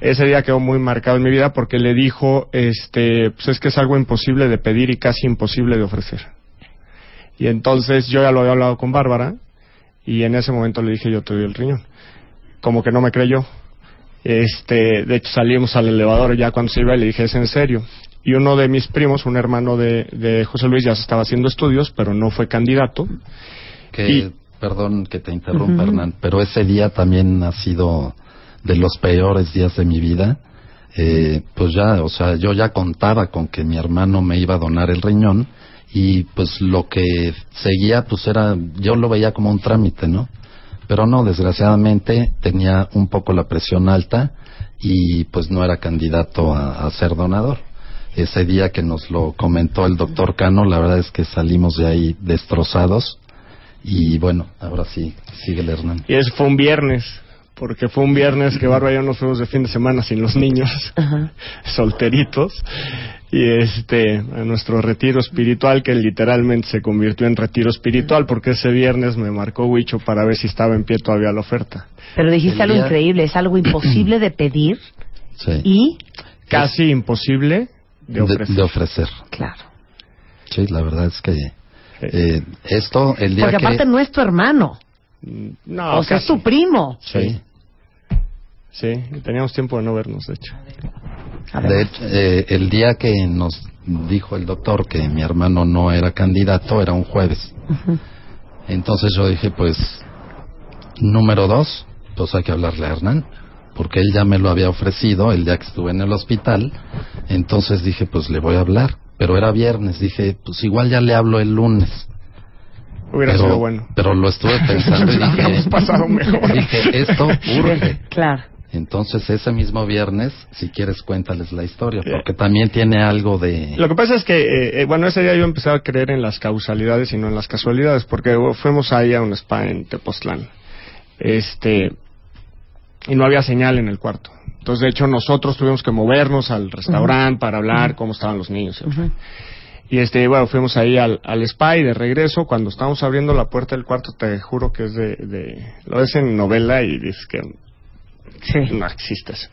ese día quedó muy marcado en mi vida porque le dijo, este, pues es que es algo imposible de pedir y casi imposible de ofrecer. Y entonces yo ya lo había hablado con Bárbara y en ese momento le dije yo te doy el riñón. Como que no me creyó. Este, de hecho salimos al elevador ya cuando se iba y le dije es en serio. Y uno de mis primos, un hermano de, de José Luis, ya se estaba haciendo estudios, pero no fue candidato. Que, Y- perdón que te interrumpa. Hernán, pero ese día también ha sido de los peores días de mi vida. Eh, pues ya, o sea, yo ya contaba con que mi hermano me iba a donar el riñón y pues lo que seguía pues era, yo lo veía como un trámite, ¿no? Pero no, desgraciadamente tenía un poco la presión alta y pues no era candidato a, a ser donador. Ese día que nos lo comentó el doctor Cano, la verdad es que salimos de ahí destrozados y bueno, ahora sí, sigue el Hernán. Y eso fue un viernes, porque fue un viernes que Bárbara y yo nos fuimos de fin de semana sin los niños, [laughs] solteritos, y este, a nuestro retiro espiritual, que literalmente se convirtió en retiro espiritual, porque ese viernes me marcó Huicho para ver si estaba en pie todavía la oferta. Pero dijiste El algo día- increíble, es algo imposible de pedir Sí. y... Casi imposible de ofrecer. de ofrecer. Claro. Sí, la verdad es que eh, esto, el día Porque que... aparte no es tu hermano, No, o sea, es tu primo. Sí. Sí, teníamos tiempo de no vernos, de hecho. De hecho, eh, el día que nos dijo el doctor que mi hermano no era candidato era un jueves. Entonces yo dije, pues, número dos, pues hay que hablarle a Hernán, porque él ya me lo había ofrecido el día que estuve en el hospital. Entonces dije, pues le voy a hablar. Pero era viernes, dije, pues igual ya le hablo el lunes. Hubiera pero, sido bueno. Pero lo estuve pensando y [laughs] dije, pasado mejor. dije, esto urge. [laughs] Claro. Entonces ese mismo viernes, si quieres, cuéntales la historia, porque también tiene algo de... Lo que pasa es que, eh, eh, bueno, ese día yo empecé a creer en las causalidades y no en las casualidades, porque uh, fuimos ahí a un spa en Tepoztlán. Este, y no había señal en el cuarto. Entonces, de hecho, nosotros tuvimos que movernos al restaurante para hablar cómo estaban los niños. Y este, bueno, fuimos ahí al, al spa y de regreso, cuando estábamos abriendo la puerta del cuarto, te juro que es de, de lo ves en novela y dices que no existe eso.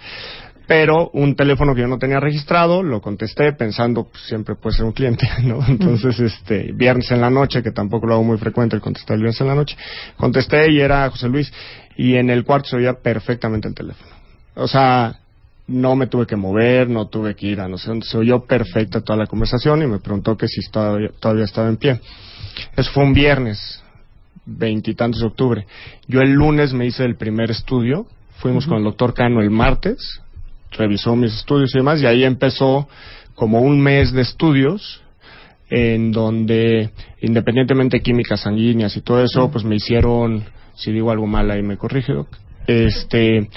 Pero un teléfono que yo no tenía registrado, lo contesté pensando, pues, siempre puede ser un cliente, [laughs] ¿no? Entonces, este, viernes en la noche, que tampoco lo hago muy frecuente el contestar el viernes en la noche, contesté y era José Luis, y en el cuarto se oía perfectamente el teléfono. O sea, no me tuve que mover, no tuve que ir a no sé dónde, se oyó perfecta toda la conversación y me preguntó que si todavía, todavía estaba en pie. Eso fue un viernes, veintitantos de octubre. Yo el lunes me hice el primer estudio, fuimos con el doctor Cano el martes, revisó mis estudios y demás, y ahí empezó como un mes de estudios en donde independientemente de químicas sanguíneas y todo eso, pues me hicieron, si digo algo mal ahí me corrige, doc, este,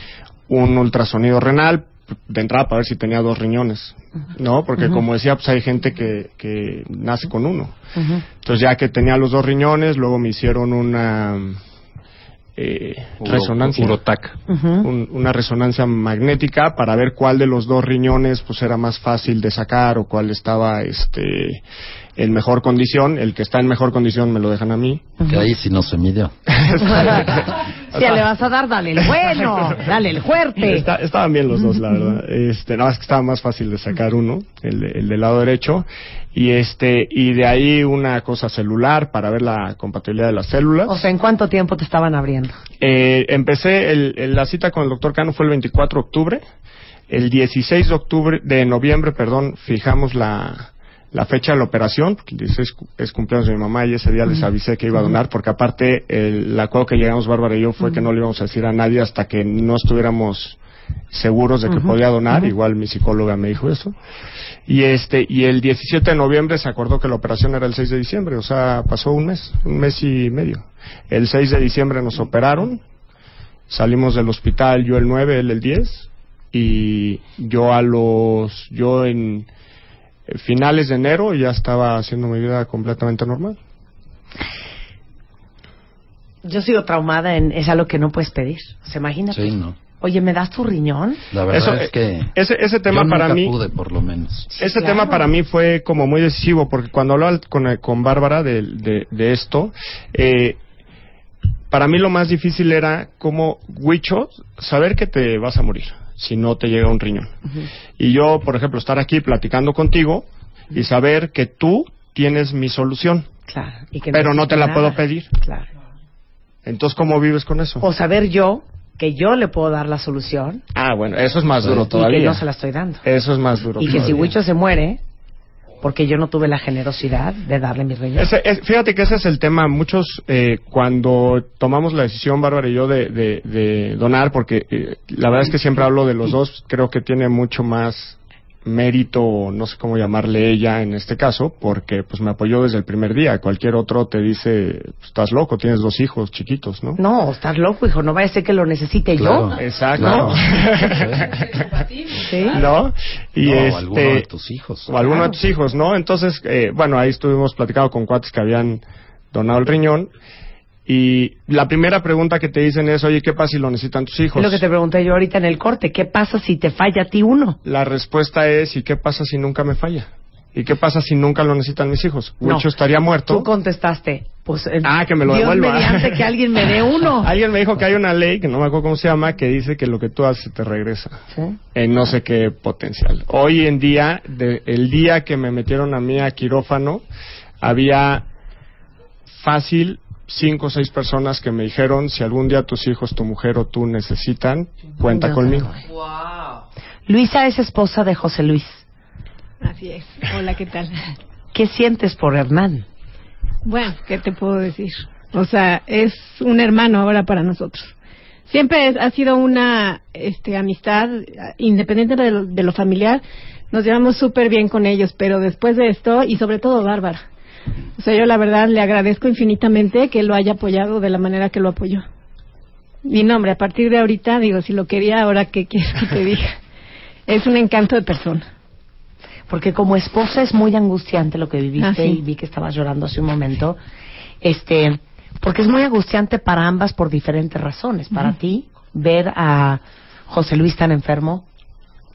un ultrasonido renal de entrada para ver si tenía dos riñones, ¿no? Porque como decía, pues hay gente que, que nace con uno. Entonces ya que tenía los dos riñones, luego me hicieron una eh, Uro- resonancia. Urotac. Un- una resonancia magnética para ver cuál de los dos riñones pues era más fácil de sacar o cuál estaba este en mejor condición. El que está en mejor condición me lo dejan a mí. Que ahí sí no se midió. Si [laughs] [laughs] le vas a dar, dale el bueno, dale el fuerte. Está- estaban bien los dos, la verdad. Este, nada más que estaba más fácil de sacar uno, el, el del lado derecho, y este, y de ahí una cosa celular para ver la compatibilidad de las células. O sea, ¿en cuánto tiempo te estaban abriendo? Eh, empecé el- el- la cita con el doctor Cano fue el 24 de octubre. El 16 de octubre, de noviembre, perdón, fijamos la, la fecha de la operación, porque el 16 cu- es cumpleaños de mi mamá y ese día les avisé que iba a donar, porque aparte el, el acuerdo que llegamos Bárbara y yo fue que no le íbamos a decir a nadie hasta que no estuviéramos seguros de que podía donar, igual mi psicóloga me dijo eso. Y este, y el 17 de noviembre se acordó que la operación era el 6 de diciembre, o sea, pasó un mes, un mes y medio. El 6 de diciembre nos operaron, salimos del hospital yo el 9, él el 10, y yo a los, yo en, finales de enero ya estaba haciendo mi vida completamente normal. Yo sigo traumada en es algo que no puedes pedir. ¿Se imagina? Sí, no. Oye, ¿me das tu riñón? La verdad Eso, es que eh, ese, ese tema yo para nunca mí, pude, por lo menos. ese claro. tema para mí fue como muy decisivo porque cuando hablaba con, eh, con Bárbara de, de, de esto, eh, para mí lo más difícil era como Huicho saber que te vas a morir si no te llega un riñón. Y yo, por ejemplo, estar aquí platicando contigo y saber que tú tienes mi solución, Claro. y que pero no te la nada. puedo pedir. Claro. Entonces, ¿cómo vives con eso? O saber yo que yo le puedo dar la solución Ah, bueno, eso es más duro y todavía. que no se la estoy dando. Eso es más duro. Y que si. Huicho se muere, porque yo no tuve la generosidad de darle mi riñón. Ese- es- fíjate que ese es el tema. Muchos, eh, cuando tomamos la decisión, Bárbara y yo, de, de- de donar, porque eh, la verdad es que siempre hablo de los dos, creo que tiene mucho más mérito, o no sé cómo llamarle ella en este caso, porque pues me apoyó desde el primer día. Cualquier otro te dice, estás loco, tienes dos hijos chiquitos, ¿no? No, estás loco, hijo, no vaya a ser que lo necesite Claro. yo. Exacto. [laughs] No. ¿Sí? ¿No? Y No, o este, alguno de tus hijos. o alguno Claro. de tus hijos, ¿no? Entonces, eh, bueno, ahí estuvimos platicando con cuates que habían donado el riñón. Y la primera pregunta que te dicen es, oye, ¿qué pasa si lo necesitan tus hijos? Lo que te pregunté yo ahorita en el corte. ¿Qué pasa si te falla a ti uno? La respuesta es, ¿y qué pasa si nunca me falla? ¿Y qué pasa si nunca lo necesitan mis hijos? No. Huicho estaría muerto. Tú contestaste, pues eh, Ah, que me lo Dios devuelva. mediante que alguien me dé uno. [laughs] Alguien me dijo que hay una ley, que no me acuerdo cómo se llama, que dice que lo que tú haces te regresa. ¿Sí? en no sé qué potencial. Hoy en día, de- el día que me metieron a mí a quirófano, había fácil cinco o seis personas que me dijeron, si algún día tus hijos, tu mujer o tú necesitan, cuenta Yo conmigo. sé. Luisa es esposa de José Luis. Así es. Hola, ¿qué tal? ¿Qué sientes por Hernán? Bueno, ¿qué te puedo decir? O sea, es un hermano ahora para nosotros. Siempre es- ha sido una este, amistad, independiente de lo, de lo familiar, nos llevamos súper bien con ellos, pero después de esto, y sobre todo Bárbara. O sea, yo la verdad le agradezco infinitamente que lo haya apoyado de la manera que lo apoyó. Mi nombre, a partir de ahorita, digo, si lo quería, ahora qué quieres que te diga. [laughs] Es un encanto de persona. Porque como esposa es muy angustiante lo que viviste Ah, sí. y vi que estabas llorando hace un momento. Este, porque es muy angustiante para ambas por diferentes razones. Para ti, ver a José Luis tan enfermo.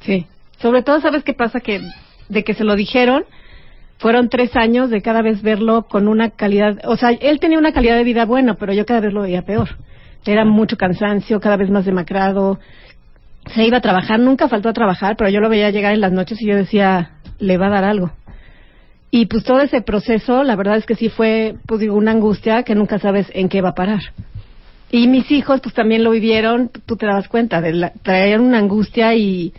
Sí. Sobre todo, ¿sabes qué pasa? Que de que se lo dijeron, fueron tres años de cada vez verlo con una calidad, o sea, él tenía una calidad de vida buena, pero yo cada vez lo veía peor. Era mucho cansancio, cada vez más demacrado. Se iba a trabajar, nunca faltó a trabajar, pero yo lo veía llegar en las noches y yo decía, le va a dar algo. Y pues todo ese proceso, la verdad es que sí fue, pues digo, una angustia que nunca sabes en qué va a parar. Y mis hijos, pues también lo vivieron, tú te dabas cuenta, de la, una angustia y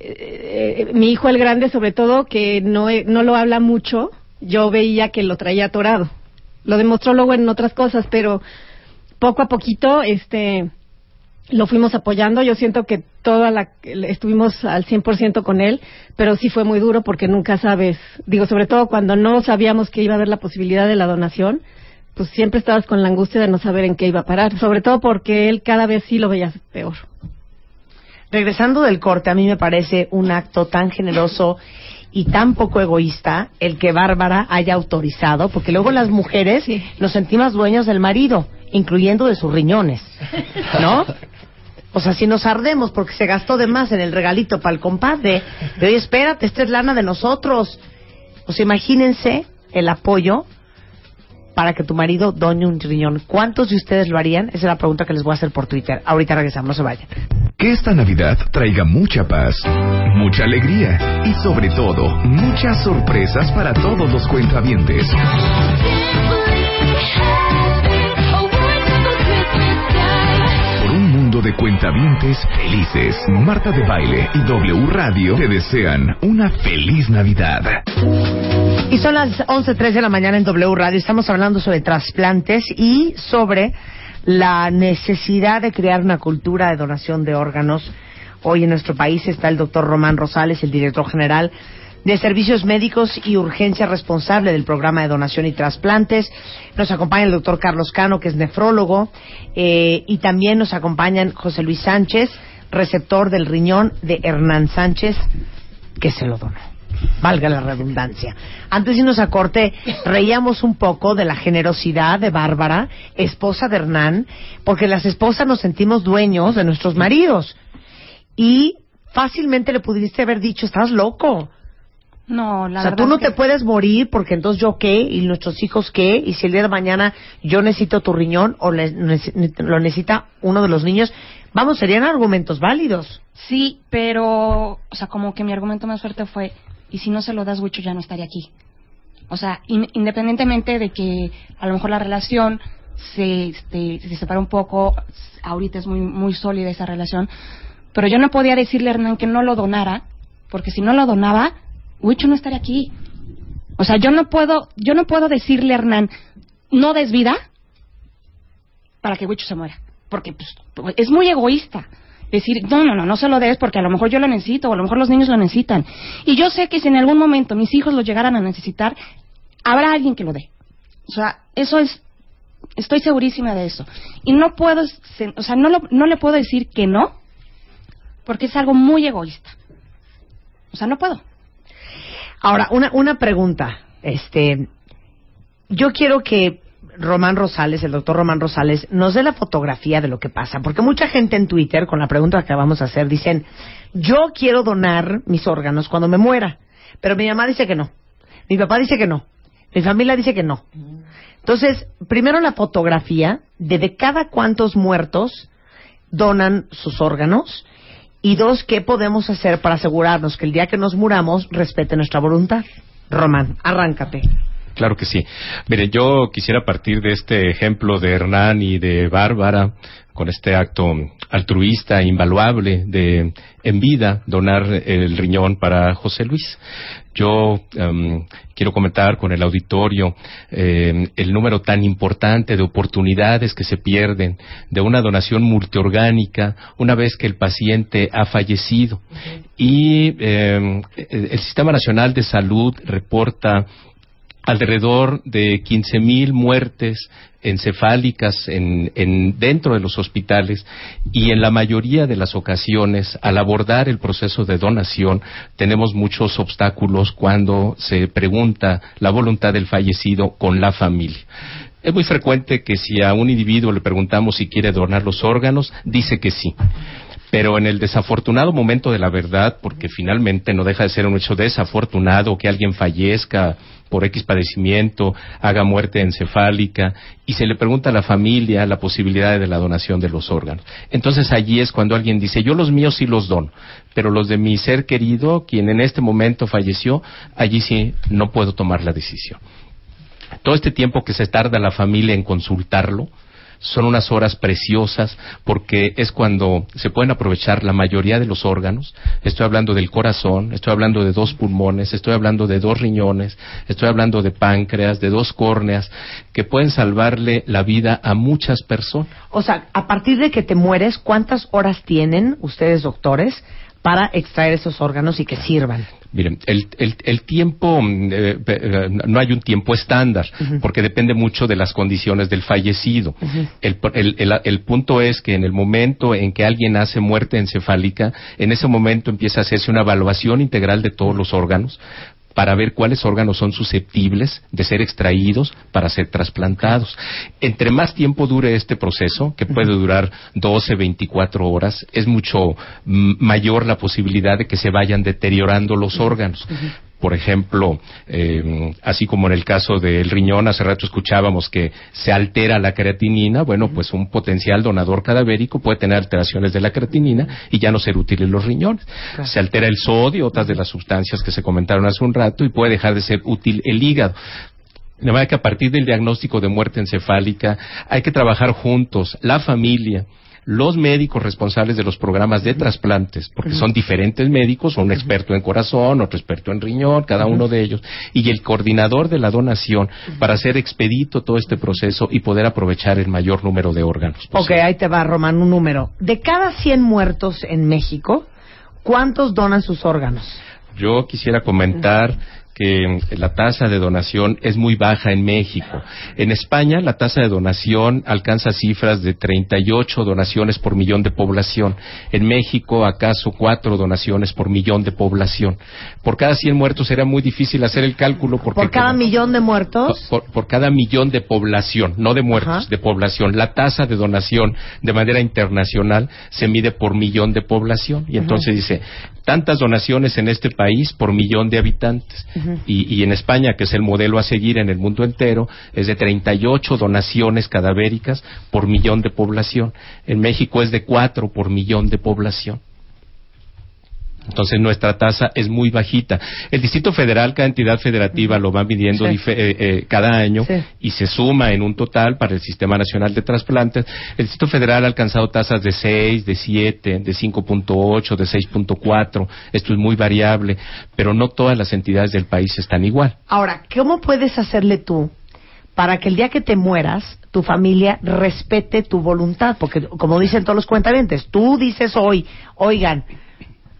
eh, eh, mi hijo el grande, sobre todo, que no, eh, no lo habla mucho, yo veía que lo traía atorado. Lo demostró luego en otras cosas, pero poco a poquito, este, lo fuimos apoyando. Yo siento que toda la, estuvimos al 100% con él, pero sí fue muy duro porque nunca sabes, digo, sobre todo cuando no sabíamos que iba a haber la posibilidad de la donación, pues siempre estabas con la angustia de no saber en qué iba a parar, sobre todo porque él cada vez sí lo veía peor. Regresando del corte, a mí me parece un acto tan generoso y tan poco egoísta el que Bárbara haya autorizado, porque luego las mujeres nos sentimos dueños del marido, incluyendo de sus riñones, ¿no? O sea, si nos ardemos porque se gastó de más en el regalito para el compadre, de oye, espérate, esta es lana de nosotros. O sea, imagínense el apoyo para que tu marido done un riñón. ¿Cuántos de ustedes lo harían? Esa es la pregunta que les voy a hacer por Twitter. Ahorita regresamos, no se vayan. Que esta Navidad traiga mucha paz, mucha alegría y sobre todo muchas sorpresas para todos los cuentavientes. De cuentavientes felices, Marta de Baile y W Radio te desean una feliz Navidad. Y son las 11.03 de la mañana en W Radio. Estamos hablando sobre trasplantes y sobre la necesidad de crear una cultura de donación de órganos. Hoy en nuestro país está el doctor Román Rosales, el director general de Servicios Médicos y Urgencia responsable del programa de donación y trasplantes. Nos acompaña el doctor Carlos Cano, que es nefrólogo, eh, y también nos acompañan José Luis Sánchez, receptor del riñón de Hernán Sánchez, que se lo donó. Valga la redundancia. Antes de irnos a corte, reíamos un poco de la generosidad de Bárbara, esposa de Hernán, porque las esposas nos sentimos dueños de nuestros maridos. Y fácilmente le pudiste haber dicho, estás loco. No, la o sea, tú no es que- te puedes morir porque entonces yo qué y nuestros hijos qué y si el día de mañana yo necesito tu riñón o le- lo necesita uno de los niños, vamos, serían argumentos válidos. Sí, pero, o sea, como que mi argumento más fuerte fue, y si no se lo das, Wicho ya no estaría aquí. O sea, in- independientemente de que a lo mejor la relación se, este, se separa un poco, ahorita es muy, muy sólida esa relación, pero yo no podía decirle a Hernán que no lo donara, porque si no lo donaba, Wicho no estaría aquí. O sea, yo no puedo, yo no puedo decirle a Hernán, no des vida para que Wicho se muera. Porque pues, es muy egoísta. Decir, no, no, no, no se lo des porque a lo mejor yo lo necesito o a lo mejor los niños lo necesitan. Y yo sé que si en algún momento mis hijos lo llegaran a necesitar, habrá alguien que lo dé. O sea, eso es, estoy segurísima de eso. Y no puedo, o sea, no, lo- no le puedo decir que no, porque es algo muy egoísta. O sea, no puedo. Ahora, una, una pregunta. Este, yo quiero que Román Rosales, el doctor Román Rosales, nos dé la fotografía de lo que pasa. Porque mucha gente en Twitter, con la pregunta que acabamos de hacer, dicen, yo quiero donar mis órganos cuando me muera. Pero mi mamá dice que no. Mi papá dice que no. Mi familia dice que no. Entonces, primero la fotografía de de cada cuántos muertos donan sus órganos y dos, ¿qué podemos hacer para asegurarnos que el día que nos muramos respete nuestra voluntad? Román, arráncate. Claro que sí. Mire, yo quisiera partir de este ejemplo de Hernán y de Bárbara, con este acto altruista, invaluable, de en vida donar el riñón para José Luis. Yo em, quiero comentar con el auditorio em, el número tan importante de oportunidades que se pierden de una donación multiorgánica una vez que el paciente ha fallecido. Y em, el Sistema Nacional de Salud reporta alrededor de 15.000 muertes encefálicas en, en- dentro de los hospitales y en la mayoría de las ocasiones al abordar el proceso de donación tenemos muchos obstáculos cuando se pregunta la voluntad del fallecido con la familia. Es muy frecuente que si a un individuo le preguntamos si quiere donar los órganos, dice que sí. Pero en el desafortunado momento de la verdad, porque finalmente no deja de ser un hecho desafortunado que alguien fallezca por X padecimiento, haga muerte encefálica, y se le pregunta a la familia la posibilidad de la donación de los órganos. Entonces allí es cuando alguien dice, yo los míos sí los dono, pero los de mi ser querido, quien en este momento falleció, allí sí no puedo tomar la decisión. Todo este tiempo que se tarda la familia en consultarlo, son unas horas preciosas porque es cuando se pueden aprovechar la mayoría de los órganos. Estoy hablando del corazón, estoy hablando de dos pulmones, estoy hablando de dos riñones, estoy hablando de páncreas, de dos córneas, que pueden salvarle la vida a muchas personas. O sea, a partir de que te mueres, ¿cuántas horas tienen ustedes, doctores, para extraer esos órganos y que sirvan? Miren, el, el, el tiempo, mm, eh, eh, no hay un tiempo estándar, porque depende mucho de las condiciones del fallecido. el, el- el- el punto es que en el momento en que alguien hace muerte encefálica, en ese momento empieza a hacerse una evaluación integral de todos los órganos para ver cuáles órganos son susceptibles de ser extraídos para ser trasplantados. Entre más tiempo dure este proceso, que puede durar 12, 24 horas, es mucho mm, mayor la posibilidad de que se vayan deteriorando los órganos. Por ejemplo, eh, así como en el caso del riñón, hace rato escuchábamos que se altera la creatinina, bueno, pues un potencial donador cadavérico puede tener alteraciones de la creatinina y ya no ser útiles los riñones. Se altera el sodio, otras de las sustancias que se comentaron hace un rato, y puede dejar de ser útil el hígado. De manera que a partir del diagnóstico de muerte encefálica hay que trabajar juntos, la familia, los médicos responsables de los programas de trasplantes, porque son diferentes médicos, un experto en corazón, otro experto en riñón, cada uno de ellos, y el coordinador de la donación para hacer expedito todo este proceso y poder aprovechar el mayor número de órganos. Ok, ahí te va, Román, un número. De cada 100 muertos en México, ¿cuántos donan sus órganos? Yo quisiera comentar que la tasa de donación es muy baja en México. En España la tasa de donación alcanza cifras de 38 donaciones por millón de población. En México acaso cuatro donaciones por millón de población. Por cada 100 muertos era muy difícil hacer el cálculo porque Por cada millón de muertos. por, por cada millón de población, no de muertos, de población. La tasa de donación de manera internacional se mide por millón de población. Y entonces dice, tantas donaciones en este país por millón de habitantes. y, y en España, que es el modelo a seguir en el mundo entero, es de 38 donaciones cadavéricas por millón de población. En México es de 4 por millón de población. Entonces nuestra tasa es muy bajita. El Distrito Federal, cada entidad federativa lo va midiendo Sí. eh, eh, cada año Sí. y se suma en un total para el Sistema Nacional de Trasplantes. El Distrito Federal ha alcanzado tasas de 6, de 7, de 5.8, de 6.4. Esto es muy variable, pero no todas las entidades del país están igual. Ahora, ¿cómo puedes hacerle tú para que el día que te mueras, tu familia respete tu voluntad? Porque, como dicen todos los cuentavientes, tú dices hoy, oigan,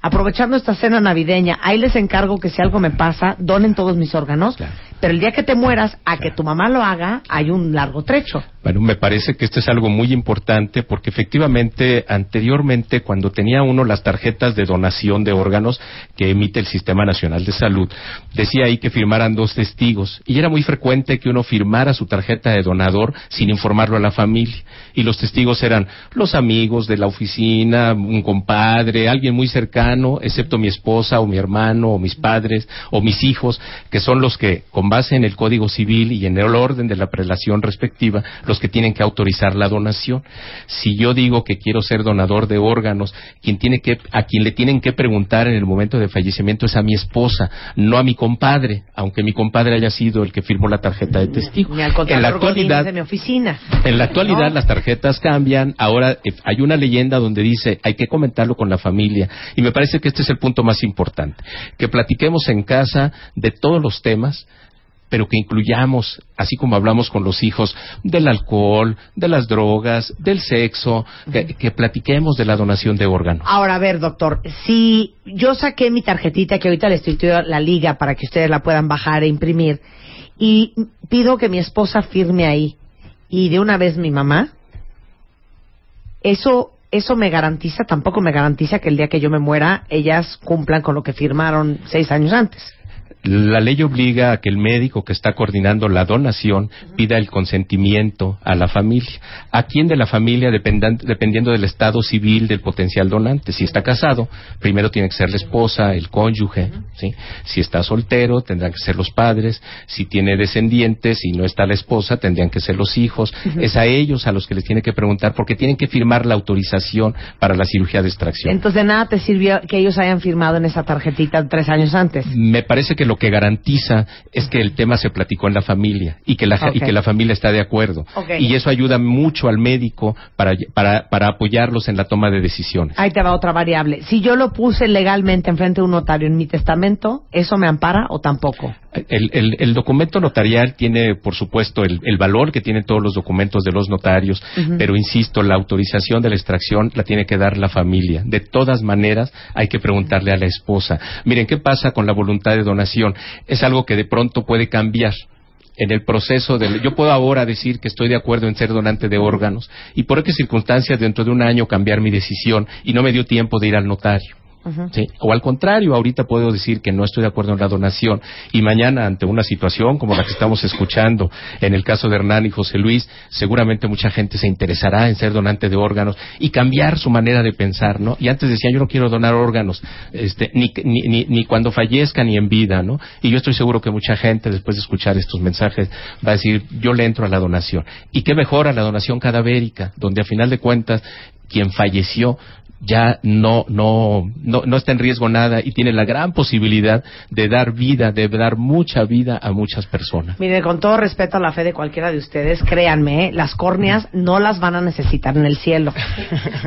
aprovechando esta cena navideña, ahí les encargo que si algo me pasa, donen todos mis órganos. Pero el día que te mueras, a que tu mamá lo haga, hay un largo trecho. Bueno, me parece que esto es algo muy importante porque efectivamente anteriormente cuando tenía uno las tarjetas de donación de órganos que emite el Sistema Nacional de Salud, decía ahí que firmaran dos testigos y era muy frecuente que uno firmara su tarjeta de donador sin informarlo a la familia. Y los testigos eran los amigos de la oficina, un compadre, alguien muy cercano, excepto mi esposa o mi hermano o mis padres o mis hijos, que son los que con base en el Código Civil y en el orden de la prelación respectiva, los que tienen que autorizar la donación. Si yo digo que quiero ser donador de órganos, quien tiene que, a quien le tienen que preguntar en el momento de fallecimiento es a mi esposa, no a mi compadre, aunque mi compadre haya sido el que firmó la tarjeta de testigo. Ni al En la actualidad, de mi oficina. en la actualidad las tarjetas cambian, ahora eh, hay una leyenda donde dice hay que comentarlo con la familia y me parece que este es el punto más importante, que platiquemos en casa de todos los temas pero que incluyamos, así como hablamos con los hijos, del alcohol, de las drogas, del sexo, que, que platiquemos de la donación de órganos. Ahora, a ver, doctor, si yo saqué mi tarjetita, que ahorita le estoy la liga para que ustedes la puedan bajar e imprimir, y pido que mi esposa firme ahí, y de una vez mi mamá, eso, eso me garantiza, tampoco me garantiza que el día que yo me muera, ellas cumplan con lo que firmaron seis años antes. La ley obliga a que el médico que está coordinando la donación pida el consentimiento a la familia. ¿A quién de la familia dependiendo del estado civil del potencial donante? Si está casado, primero tiene que ser la esposa, el cónyuge. ¿sí? Si está soltero, tendrán que ser los padres. Si tiene descendientes y no está la esposa, tendrían que ser los hijos. Es a ellos a los que les tiene que preguntar porque tienen que firmar la autorización para la cirugía de extracción. Entonces, de nada te sirvió que ellos hayan firmado en esa tarjetita tres años antes. Me parece que lo que garantiza es que el tema se platicó en la familia y que la, y que la familia está de acuerdo. Y eso ayuda mucho al médico para, para, para apoyarlos en la toma de decisiones. Ahí te va otra variable. Si yo lo puse legalmente enfrente de un notario en mi testamento, ¿eso me ampara o tampoco? El, el- el documento notarial tiene, por supuesto, el, el valor que tienen todos los documentos de los notarios, pero insisto, la autorización de la extracción la tiene que dar la familia. De todas maneras, hay que preguntarle a la esposa. Miren, ¿qué pasa con la voluntad de donación? Es algo que de pronto puede cambiar. En el proceso del. Yo puedo ahora decir que estoy de acuerdo en ser donante de órganos y por qué circunstancias dentro de un año cambiar mi decisión y no me dio tiempo de ir al notario. ¿Sí? O al contrario, ahorita puedo decir que no estoy de acuerdo en la donación y mañana ante una situación como la que estamos escuchando en el caso de Hernán y José Luis, seguramente mucha gente se interesará en ser donante de órganos y cambiar su manera de pensar, ¿no? Y antes decían, yo no quiero donar órganos, este, ni, ni, ni, ni cuando fallezca ni en vida, ¿no? Y yo estoy seguro que mucha gente después de escuchar estos mensajes va a decir, yo le entro a la donación. Y qué mejor a la donación cadavérica, donde a final de cuentas quien falleció ya no, no, no, no está en riesgo nada y tiene la gran posibilidad de dar vida, de dar mucha vida a muchas personas. Mire, con todo respeto a la fe de cualquiera de ustedes, créanme, ¿eh? las córneas no las van a necesitar en el cielo.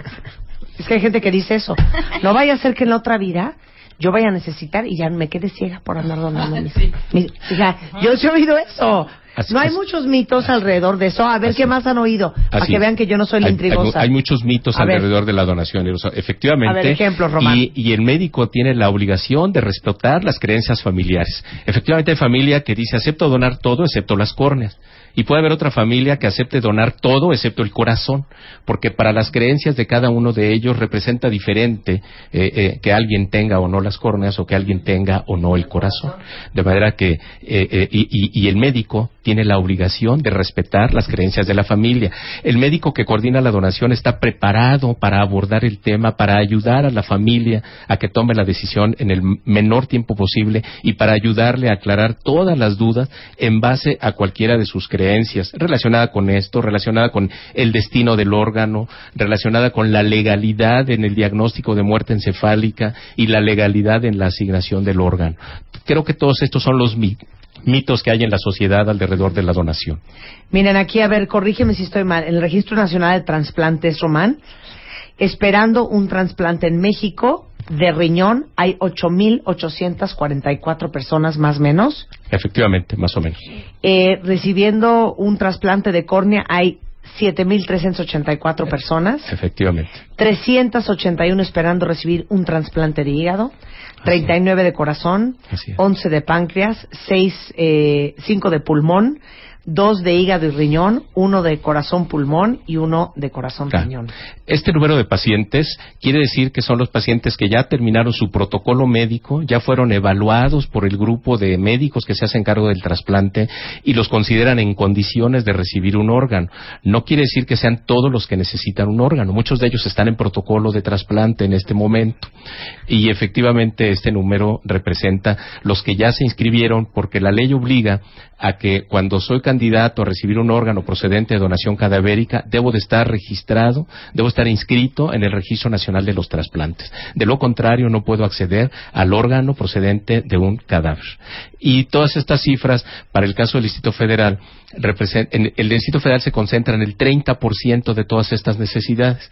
[laughs] es que hay gente que dice eso. No vaya a ser que en la otra vida yo vaya a necesitar y ya me quede ciega por andar donando mis... mis- o sea, yo sí he oído eso. Así no hay muchos mitos alrededor de eso. A ver qué más han oído, para Así que vean que yo no soy la Hay- intrigosa. Hay, hay muchos mitos A ver. alrededor de la donación. Efectivamente. A ver, ejemplos, Román. Y, y el médico tiene la obligación de respetar las creencias familiares. Efectivamente, hay familia que dice acepto donar todo excepto las córneas. Y puede haber otra familia que acepte donar todo excepto el corazón, porque para las creencias de cada uno de ellos representa diferente eh, eh, que alguien tenga o no las córneas o que alguien tenga o no el corazón. De manera que, eh, eh, y, y- y el médico tiene la obligación de respetar las creencias de la familia. El médico que coordina la donación está preparado para abordar el tema, para ayudar a la familia a que tome la decisión en el menor tiempo posible y para ayudarle a aclarar todas las dudas en base a cualquiera de sus creencias relacionada con esto, relacionada con el destino del órgano, relacionada con la legalidad en el diagnóstico de muerte encefálica y la legalidad en la asignación del órgano. Creo que todos estos son los mi- mitos que hay en la sociedad alrededor de la donación. Miren, aquí, a ver, corrígeme si estoy mal. En el Registro Nacional de Transplantes, Román, esperando un trasplante en México de riñón, hay 8.844 personas más o menos. Efectivamente, más o menos. Eh, recibiendo un trasplante de córnea, hay 7.384 personas. Efectivamente. 381 esperando recibir un trasplante de hígado, 39 de corazón, Así es. 11 de páncreas, 6, eh, 5 de pulmón, 2 de hígado y riñón, 1 de corazón pulmón y 1 de corazón Claro. riñón. Este número de pacientes quiere decir que son los pacientes que ya terminaron su protocolo médico, ya fueron evaluados por el grupo de médicos que se hacen cargo del trasplante y los consideran en condiciones de recibir un órgano. No quiere decir que sean todos los que necesitan un órgano. Muchos de ellos están en protocolo de trasplante en este momento. Y efectivamente este número representa los que ya se inscribieron porque la ley obliga a que cuando soy candidato a recibir un órgano procedente de donación cadavérica, debo de estar registrado, debo estar inscrito en el Registro Nacional de los Trasplantes. De lo contrario, no puedo acceder al órgano procedente de un cadáver. Y todas estas cifras, para el caso del Distrito Federal, en- el Distrito Federal se concentra en el 30% de todas estas necesidades.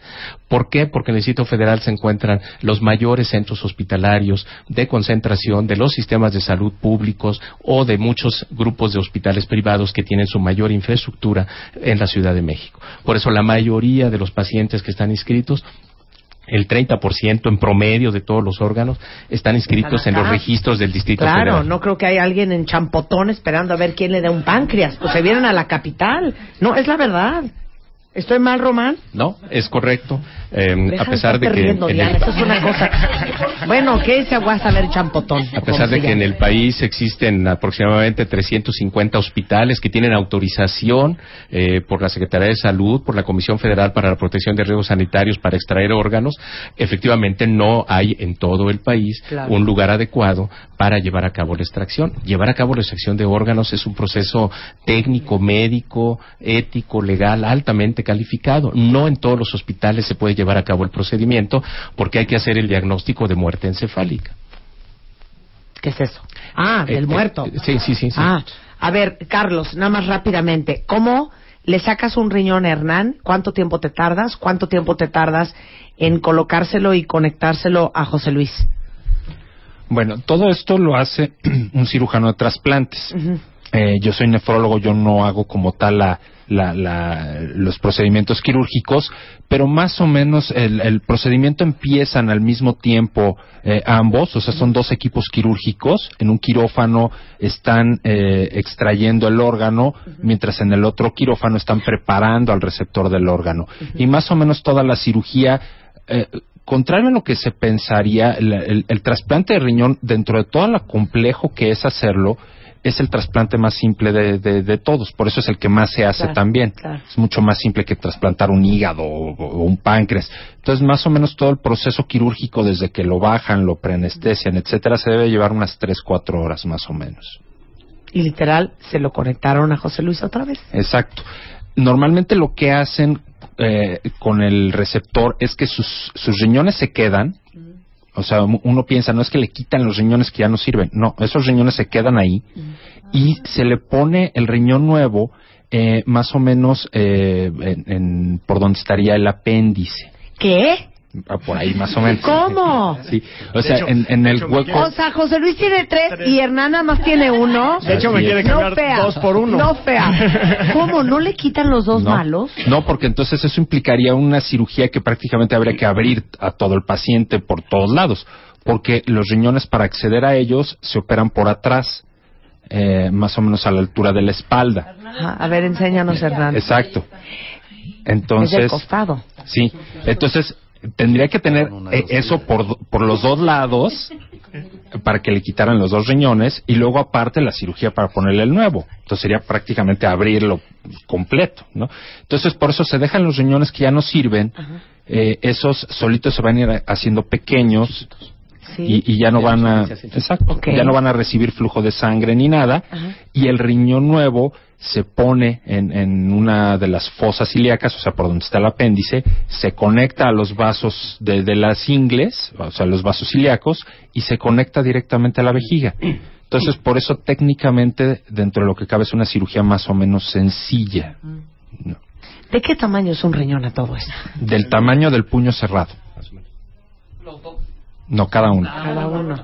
¿Por qué? Porque en el Distrito Federal se encuentran los mayores centros hospitalarios de concentración de los sistemas de salud públicos o de muchos grupos de hospitales privados que tienen su mayor infraestructura en la Ciudad de México. Por eso la mayoría de los pacientes que están inscritos el 30% en promedio de todos los órganos están inscritos en los registros del Distrito Claro, Federal. no creo que haya alguien en Champotón esperando a ver quién le da un páncreas. Pues se vienen a la capital. No, es la verdad. ¿Estoy mal, Román? No, es correcto. Eh, Deja a pesar de que riendo, en Diana, el- eso es una [laughs] cosa. Bueno, ¿qué se aguanta a ver Champotón? A pesar de que en el país existen aproximadamente 350 hospitales que tienen autorización eh, por la Secretaría de Salud, por la Comisión Federal para la Protección de Riesgos Sanitarios para extraer órganos, efectivamente no hay en todo el país Claro. un lugar adecuado para llevar a cabo la extracción. Llevar a cabo la extracción de órganos es un proceso técnico, médico, ético, legal, altamente calificado. No en todos los hospitales se puede llevar a cabo el procedimiento porque hay que hacer el diagnóstico de muerte encefálica. ¿Qué es eso? Ah, del Eh, muerto. eh, sí, sí, sí. sí. Ah, a ver, Carlos, nada más rápidamente. ¿Cómo le sacas un riñón a Hernán? ¿Cuánto tiempo te tardas? ¿Cuánto tiempo te tardas en colocárselo y conectárselo a José Luis? Bueno, todo esto lo hace [clears throat] un cirujano de trasplantes. Eh, yo soy nefrólogo, yo no hago como tal la, la- la- los procedimientos quirúrgicos, pero más o menos el, el procedimiento empiezan al mismo tiempo eh, ambos, o sea, son dos equipos quirúrgicos. En un quirófano están eh, extrayendo el órgano, mientras en el otro quirófano están preparando al receptor del órgano. Y más o menos toda la cirugía eh, contrario a lo que se pensaría, el, el- el trasplante de riñón, dentro de todo lo complejo que es hacerlo, es el trasplante más simple de, de- de todos. Por eso es el que más se hace Claro, también. claro. Es mucho más simple que trasplantar un hígado o, o un páncreas. Entonces, más o menos todo el proceso quirúrgico, desde que lo bajan, lo preanestesian, etcétera, se debe llevar unas 3, 4 horas más o menos. Y literal, se lo conectaron a José Luis otra vez. Exacto. Normalmente lo que hacen eh, con el receptor es que sus, sus riñones se quedan. O sea, uno piensa, no es que le quitan los riñones que ya no sirven. No, esos riñones se quedan ahí y se le pone el riñón nuevo eh, más o menos eh, en, en- por donde estaría el apéndice. ¿Qué? Ah, Por ahí más o menos. ¿Cómo? Sí. O sea, hecho- en, en el hueco. quiere- O sea, José Luis tiene tres y Hernán nada más tiene uno. De hecho, me quiere es. cambiar no fea. dos por uno. No fea. ¿Cómo? ¿No le quitan los dos no, malos? No, porque entonces eso implicaría una cirugía que prácticamente habría que abrir a todo el paciente por todos lados. Porque los riñones, para acceder a ellos, se operan por atrás, eh, más o menos a la altura de la espalda. Ajá, A ver, enséñanos, Hernán. Exacto. es Entonces. del costado. Sí, entonces tendría que tener eh, eso por, por los dos lados [laughs] para que le quitaran los dos riñones y luego aparte la cirugía para ponerle el nuevo. Entonces sería prácticamente abrirlo completo, ¿no? Entonces por eso se dejan los riñones que ya no sirven, eh, esos solitos se van a ir haciendo pequeños Sí. y, y ya no van a exacto, ya no van a recibir flujo de sangre ni nada Ajá. y el riñón nuevo se pone en, en una de las fosas ilíacas, o sea, por donde está el apéndice, se conecta a los vasos de, de las ingles, o sea, los vasos ilíacos, y se conecta directamente a la vejiga. Entonces, por eso técnicamente, dentro de lo que cabe, es una cirugía más o menos sencilla, ¿De qué tamaño es un riñón a todo esto? del tamaño del puño cerrado. No, cada uno. Cada uno.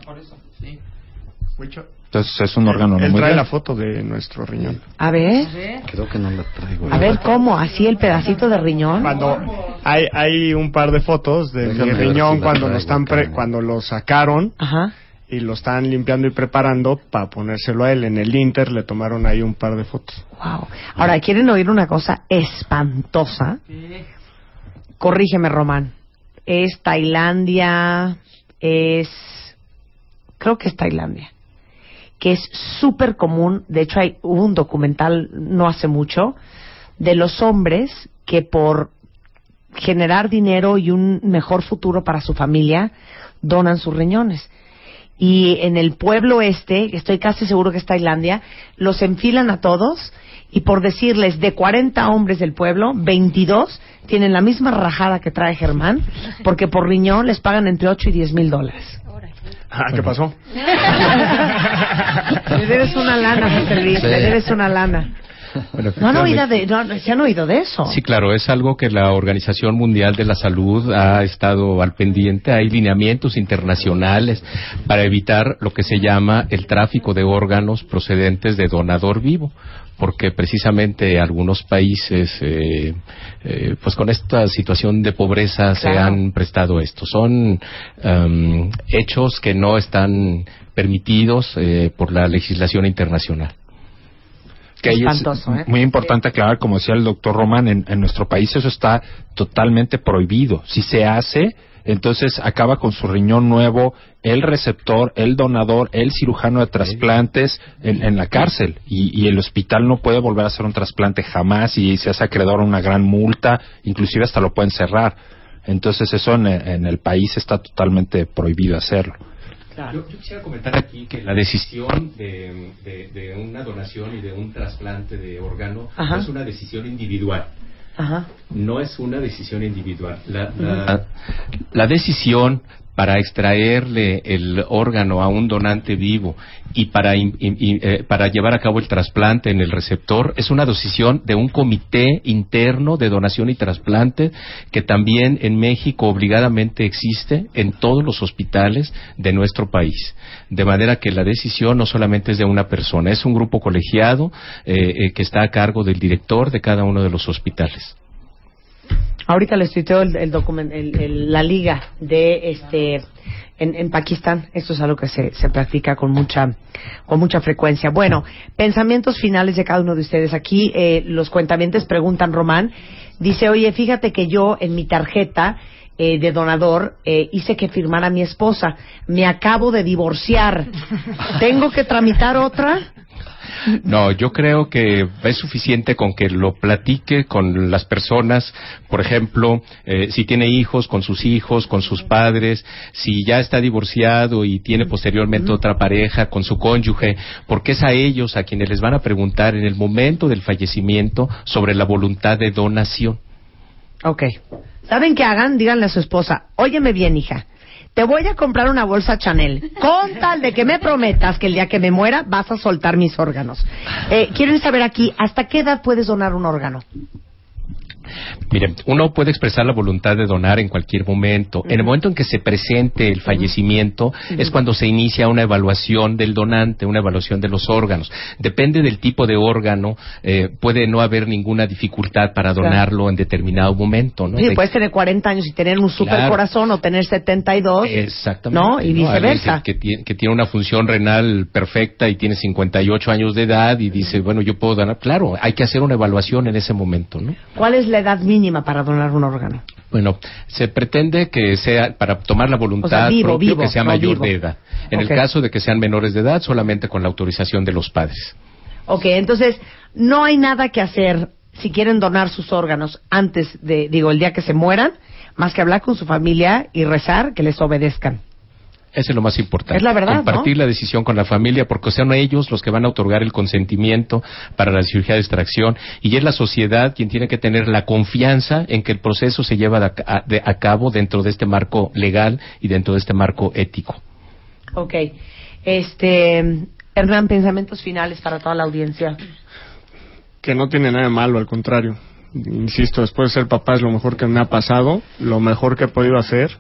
Entonces, es un órgano no Él muy trae la foto de nuestro riñón. A ver, Creo que no la traigo. a ver cómo, así el pedacito de riñón. Cuando hay, hay un par de fotos de Déjame mi riñón si cuando lo están pre- cuando lo sacaron Ajá. y lo están limpiando y preparando para ponérselo a él. En el Inter le tomaron ahí un par de fotos. Wow. Ahora, ¿quieren oír una cosa espantosa? Corrígeme, Román. Es Tailandia, es... Creo que es Tailandia. Es súper común. De hecho, hay, un documental no hace mucho de los hombres que por generar dinero y un mejor futuro para su familia donan sus riñones. Y en el pueblo este, estoy casi seguro que es Tailandia, los enfilan a todos y por decirles de 40 hombres del pueblo, 22 tienen la misma rajada que trae Germán, porque por riñón les pagan entre 8 y 10 mil dólares. Ah, ¿qué pasó? Le debes una lana, José Luis, Sí. le debes una lana. Bueno, No han oído de, no, ¿Se han oído de eso? Sí, claro, es algo que la Organización Mundial de la Salud ha estado al pendiente. Hay lineamientos internacionales para evitar lo que se llama el tráfico de órganos procedentes de donador vivo porque precisamente algunos países, eh, eh, pues con esta situación de pobreza se han prestado esto. Son em, hechos que no están permitidos eh, por la legislación internacional. que ahí es Espantoso, ¿eh? muy importante aclarar, como decía el doctor Román, en, en nuestro país eso está totalmente prohibido. Si se hace, entonces acaba con su riñón nuevo el receptor, el donador, el cirujano de trasplantes en, en la cárcel y, y el hospital no puede volver a hacer un trasplante jamás y se hace acreedor a una gran multa, inclusive hasta lo pueden cerrar. Entonces eso en, en el país está totalmente prohibido hacerlo. Yo, yo quisiera comentar aquí que la decisión de, de- de una donación y de un trasplante de órgano Ajá. es una decisión individual. Ajá. No es una decisión individual. La, la- la decisión para extraerle el órgano a un donante vivo y para, eh, para llevar a cabo el trasplante en el receptor es una decisión de un comité interno de donación y trasplante que también en México obligadamente existe en todos los hospitales de nuestro país. De manera que la decisión no solamente es de una persona, es un grupo colegiado eh, eh, que está a cargo del director de cada uno de los hospitales. Ahorita les tuiteo el, el document- el- la liga de este en, en Pakistán. Esto es algo que se, se practica con mucha con mucha frecuencia. Bueno, pensamientos finales de cada uno de ustedes. Aquí eh, los cuentamientos preguntan Román. Dice, oye, fíjate que yo en mi tarjeta eh, de donador eh, hice que firmara mi esposa. Me acabo de divorciar. [laughs] ¿Tengo que tramitar otra? No, yo creo que es suficiente con que lo platique con las personas, por ejemplo, eh, si tiene hijos, con sus hijos, con sus padres, si ya está divorciado y tiene posteriormente otra pareja, con su cónyuge, porque es a ellos a quienes les van a preguntar en el momento del fallecimiento sobre la voluntad de donación. Ok. ¿Saben qué hagan? Díganle a su esposa, óyeme bien, hija, te voy a comprar una bolsa Chanel, con tal de que me prometas que el día que me muera vas a soltar mis órganos. Eh, Quieren saber aquí, ¿hasta qué edad puedes donar un órgano? Miren, uno puede expresar la voluntad de donar en cualquier momento. En el momento en que se presente el fallecimiento es cuando se inicia una evaluación del donante, una evaluación de los órganos. Depende del tipo de órgano, eh, puede no haber ninguna dificultad para Claro. donarlo en determinado momento. ¿no? Sí, De- puedes tener 40 años y tener un super Claro. corazón o tener 72. Exactamente. ¿No? Y viceversa. Que tiene, que tiene una función renal perfecta y tiene 58 años de edad y dice, bueno, yo puedo donar. Claro, hay que hacer una evaluación en ese momento, ¿no? ¿Cuál es la edad mínima para donar un órgano? Bueno, se pretende que sea, para tomar la voluntad O sea, vivo, propio, vivo, que sea no mayor vivo. de edad. En el caso de que sean menores de edad, solamente con la autorización de los padres. Ok, entonces no hay nada que hacer si quieren donar sus órganos antes de, digo, el día que se mueran, más que hablar con su familia y rezar que les obedezcan. Eso es lo más importante. Es la verdad, Compartir la decisión con la familia porque son ellos los que van a otorgar el consentimiento para la cirugía de extracción y es la sociedad quien tiene que tener la confianza en que el proceso se lleva de a, de- a cabo dentro de este marco legal y dentro de este marco ético. Ok, este, Hernán, pensamientos finales para toda la audiencia. que no tiene nada de malo, al contrario. Insisto, después de ser papá es lo mejor que me ha pasado, lo mejor que he podido hacer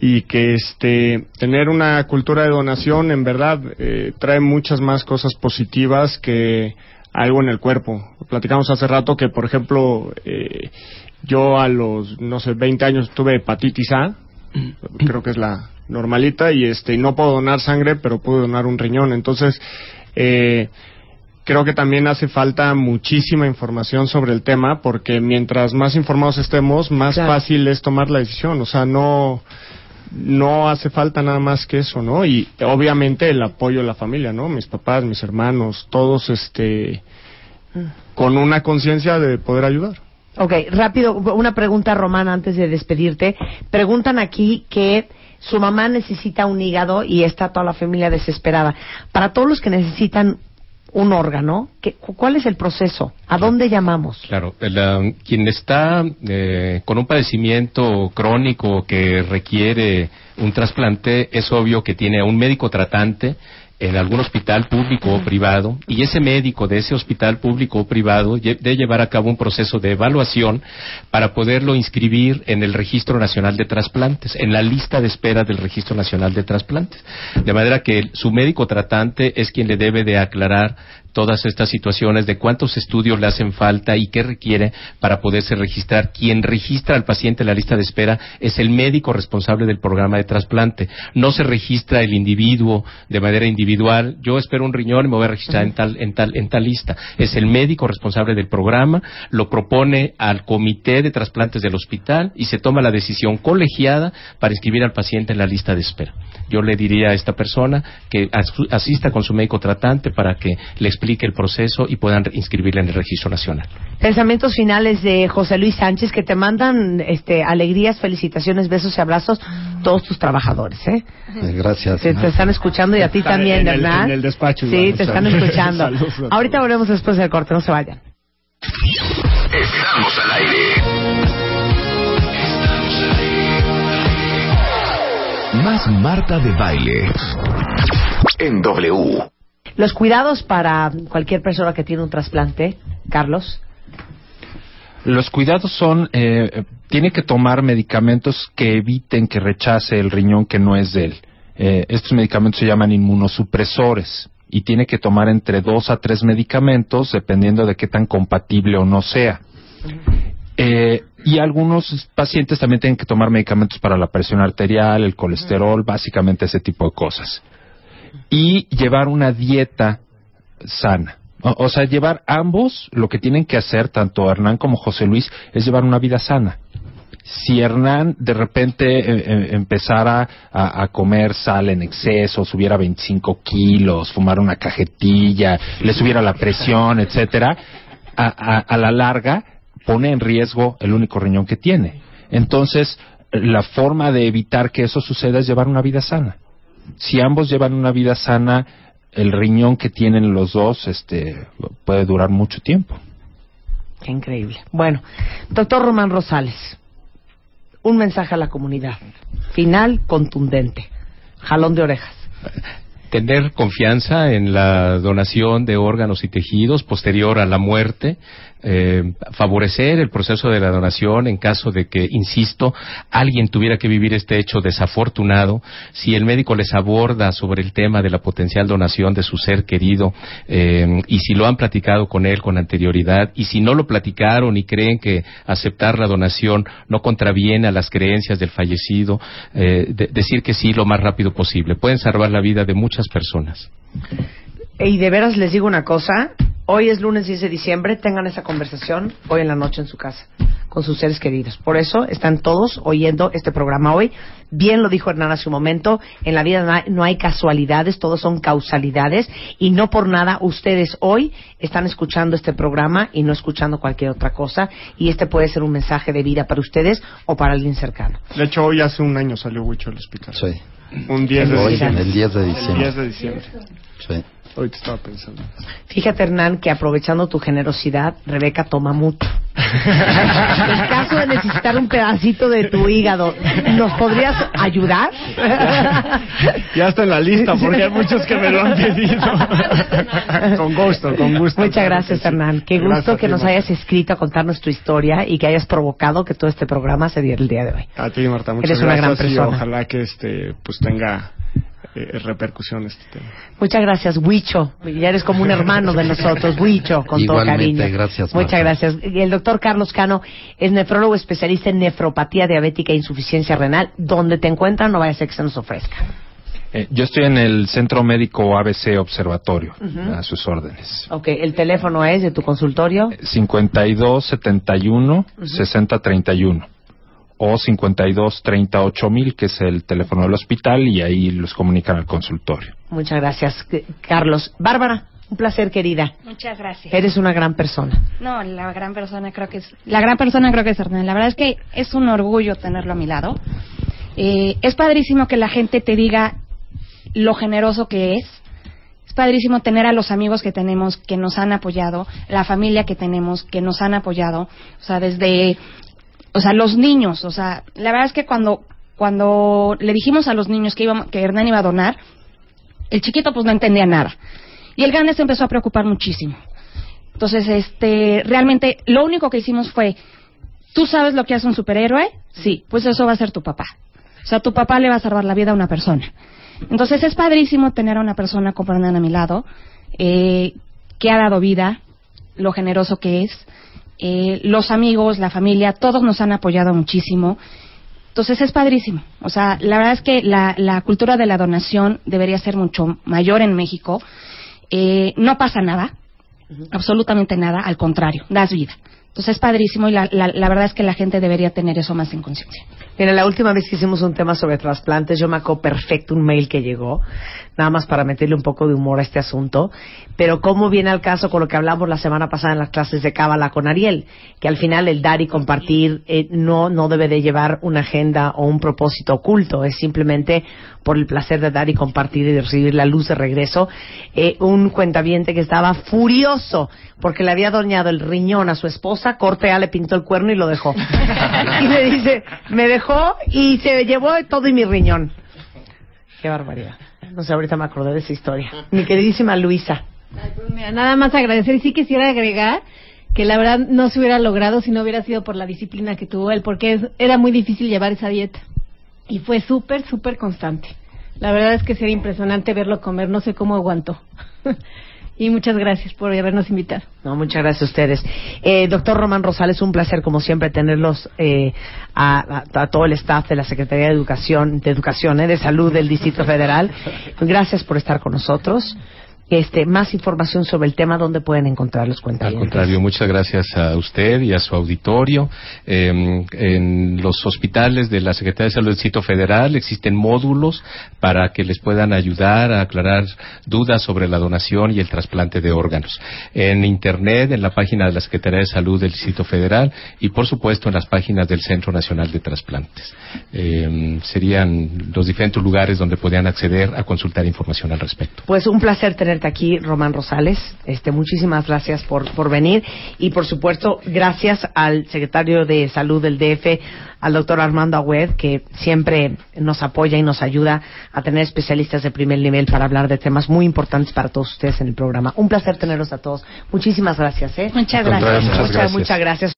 y que este tener una cultura de donación en verdad eh, trae muchas más cosas positivas que algo en el cuerpo. Platicamos hace rato que, por ejemplo, eh, yo a los, no sé, 20 años tuve hepatitis A, [clears throat] creo que es la normalita, y este no puedo donar sangre, pero puedo donar un riñón. Entonces, eh, creo que también hace falta muchísima información sobre el tema porque mientras más informados estemos, más Claro. fácil es tomar la decisión. O sea, no no hace falta nada más que eso, ¿no? Y obviamente el apoyo de la familia, ¿no? Mis papás, mis hermanos, todos este con una conciencia de poder ayudar. Ok, rápido, una pregunta romana antes de despedirte. Preguntan aquí que su mamá necesita un hígado y está toda la familia desesperada. Para todos los que necesitan un órgano, ¿qué- cu- ¿cuál es el proceso? ¿A dónde llamamos? Claro, el, um, quien está eh, con un padecimiento crónico que requiere un trasplante, es obvio que tiene a un médico tratante en algún hospital público o privado y ese médico de ese hospital público o privado debe llevar a cabo un proceso de evaluación para poderlo inscribir en el Registro Nacional de Trasplantes, en la lista de espera del Registro Nacional de Trasplantes. De manera que su médico tratante es quien le debe de aclarar todas estas situaciones de cuántos estudios le hacen falta y qué requiere para poderse registrar. Quien registra al paciente en la lista de espera es el médico responsable del programa de trasplante. No se registra el individuo de manera individual. Yo espero un riñón y me voy a registrar en tal, en tal, en tal lista. Es el médico responsable del programa, lo propone al comité de trasplantes del hospital y se toma la decisión colegiada para inscribir al paciente en la lista de espera. Yo le diría a esta persona que as- asista con su médico tratante para que le explique el proceso y puedan inscribirle en el registro nacional. Pensamientos finales de José Luis Sánchez que te mandan este, alegrías, felicitaciones, besos y abrazos todos tus trabajadores, ¿eh? Gracias. Te, te están escuchando y a ti también, en el- ¿verdad? en el despacho, Sí, igual, te están [laughs] saludos. escuchando. Saludos. Ahorita volvemos después del corte, no se vayan. Estamos al aire. Más Marta de baile. En W. Los cuidados para cualquier persona que tiene un trasplante, Carlos. Los cuidados son, eh, tiene que tomar medicamentos que eviten que rechace el riñón que no es de él. Eh, estos medicamentos se llaman inmunosupresores y tiene que tomar entre dos a tres medicamentos dependiendo de qué tan compatible o no sea. Eh, y algunos pacientes también tienen que tomar medicamentos para la presión arterial, el colesterol, básicamente ese tipo de cosas. Y llevar una dieta sana. O, o sea, llevar ambos, lo que tienen que hacer, tanto Hernán como José Luis, es llevar una vida sana. Si Hernán de repente eh, eh, empezara a, comer sal en exceso, subiera 25 kilos, fumar una cajetilla, le subiera la presión, etcétera, a, a- a la larga pone en riesgo el único riñón que tiene. Entonces, la forma de evitar que eso suceda es llevar una vida sana. Si ambos llevan una vida sana, el riñón que tienen los dos este, puede durar mucho tiempo. Qué increíble. Bueno, doctor Román Rosales, un mensaje a la comunidad. Final contundente. Jalón de orejas. tener confianza en la donación de órganos y tejidos posterior a la muerte, eh, favorecer el proceso de la donación en caso de que, insisto, alguien tuviera que vivir este hecho desafortunado, si el médico les aborda sobre el tema de la potencial donación de su ser querido eh, y si lo han platicado con él con anterioridad y si no lo platicaron y creen que aceptar la donación no contraviene a las creencias del fallecido, eh, de- decir que sí lo más rápido posible. Pueden salvar la vida de muchas personas. Y de veras les digo una cosa, hoy es lunes 10 de diciembre, tengan esa conversación hoy en la noche en su casa con sus seres queridos. Por eso están todos oyendo este programa hoy. Bien lo dijo Hernán hace un momento, en la vida no hay, no hay casualidades, todos son causalidades y no por nada ustedes hoy están escuchando este programa y no escuchando cualquier otra cosa y este puede ser un mensaje de vida para ustedes o para alguien cercano. De hecho, hoy hace un año salió Huicho al hospital. Sí. Un 10 de Hoy, diciembre. el 10 de El diciembre. 10 de diciembre. Sí. Ahorita estaba pensando. Fíjate, Hernán, que aprovechando tu generosidad, Rebeca toma mucho. en caso de necesitar un pedacito de tu hígado, ¿nos podrías ayudar? Ya está en la lista porque hay muchos que me lo han pedido. con gusto, con gusto. Muchas Claro gracias. Hernán. Qué Gracias gusto a que ti, nos Marta. hayas escrito a contarnos tu historia y que hayas provocado que todo este programa se diera el día de hoy. A ti, Marta, muchas Eres una gran gracias y persona. ojalá que este pues tenga eh, repercusión este tema. Muchas gracias, Huicho. Ya eres como un hermano de nosotros, Huicho, con todo Igualmente, cariño. gracias, Muchas gracias. El doctor Carlos Cano es nefrólogo especialista en nefropatía diabética e insuficiencia renal. Donde te encuentran, no vaya a ser que se nos ofrezca. Eh, yo estoy en el Centro Médico ABC Observatorio, a sus órdenes. Ok, el teléfono es de tu consultorio. 52 71 60 31 o 52 38 mil, que es el teléfono del hospital, y ahí los comunican al consultorio. Muchas gracias, Carlos. Bárbara, un placer, querida. Muchas gracias. Eres una gran persona. No, la gran persona creo que es la gran persona creo que es Hernán. La verdad es que es un orgullo tenerlo a mi lado. Eh, es padrísimo que la gente te diga lo generoso que es. Es padrísimo tener a los amigos que tenemos que nos han apoyado, la familia que tenemos que nos han apoyado, o sea, desde o sea, los niños, o sea, la verdad es que cuando cuando le dijimos a los niños que íbamos, que Hernán iba a donar, el chiquito pues no entendía nada. Y el grande se empezó a preocupar muchísimo. Entonces, este, realmente lo único que hicimos fue, ¿tú sabes lo que hace un superhéroe? Sí, pues eso va a ser tu papá. O sea, tu papá le va a salvar la vida a una persona. Entonces es padrísimo tener a una persona como Hernán a mi lado, eh, que ha dado vida, lo generoso que es, eh, los amigos, la familia, todos nos han apoyado muchísimo. Entonces es padrísimo. O sea, la verdad es que la, la cultura de la donación debería ser mucho mayor en México. Eh, no pasa nada, absolutamente nada, al contrario, das vida. Entonces es padrísimo y la, la, verdad es que la gente debería tener eso más en conciencia. Mira, la última vez que hicimos un tema sobre trasplantes, yo me acuerdo perfecto un mail que llegó, nada más para meterle un poco de humor a este asunto, pero cómo viene al caso con lo que hablamos la semana pasada en las clases de Cábala con Ariel, que al final el dar y compartir eh, no, no debe de llevar una agenda o un propósito oculto, es simplemente por el placer de dar y compartir y recibir la luz de regreso. Eh, un cuentaviente que estaba furioso porque le había doñado el riñón a su esposa, cortea le pintó el cuerno y lo dejó. [laughs] y le dice, me dejó y se llevó todo y mi riñón. Qué barbaridad. No sé, ahorita me acordé de esa historia. Mi queridísima Luisa. Pues nada más agradecer y sí quisiera agregar que la verdad no se hubiera logrado si no hubiera sido por la disciplina que tuvo él, porque era muy difícil llevar esa dieta. Y fue súper, súper constante. La verdad es que sería impresionante verlo comer, no sé cómo aguantó. [laughs] y muchas gracias por habernos invitado. No, muchas gracias a ustedes. Eh, doctor Román Rosales, un placer como siempre tenerlos eh, a, todo el staff de la Secretaría de Educación, de Educación, eh, de Salud del Distrito Federal. Gracias por estar con nosotros. Este, más información sobre el tema, ¿dónde pueden encontrar los Al cuentavientes? contrario, muchas gracias a usted y a su auditorio. Eh, en los hospitales de la Secretaría de Salud del Distrito Federal existen módulos para que les puedan ayudar a aclarar dudas sobre la donación y el trasplante de órganos. En Internet, en la página de la Secretaría de Salud del Distrito Federal y, por supuesto, en las páginas del Centro Nacional de Trasplantes. Eh, serían los diferentes lugares donde podrían acceder a consultar información al respecto. Pues un placer tenerte tenerte aquí, Román Rosales. Este, muchísimas gracias por, por venir. Y por supuesto, gracias al secretario de Salud del DF, al doctor Armando Agüed, que siempre nos apoya y nos ayuda a tener especialistas de primer nivel para hablar de temas muy importantes para todos ustedes en el programa. Un placer tenerlos a todos. Muchísimas gracias. ¿eh? Muchas gracias. Muchas, gracias. muchas gracias.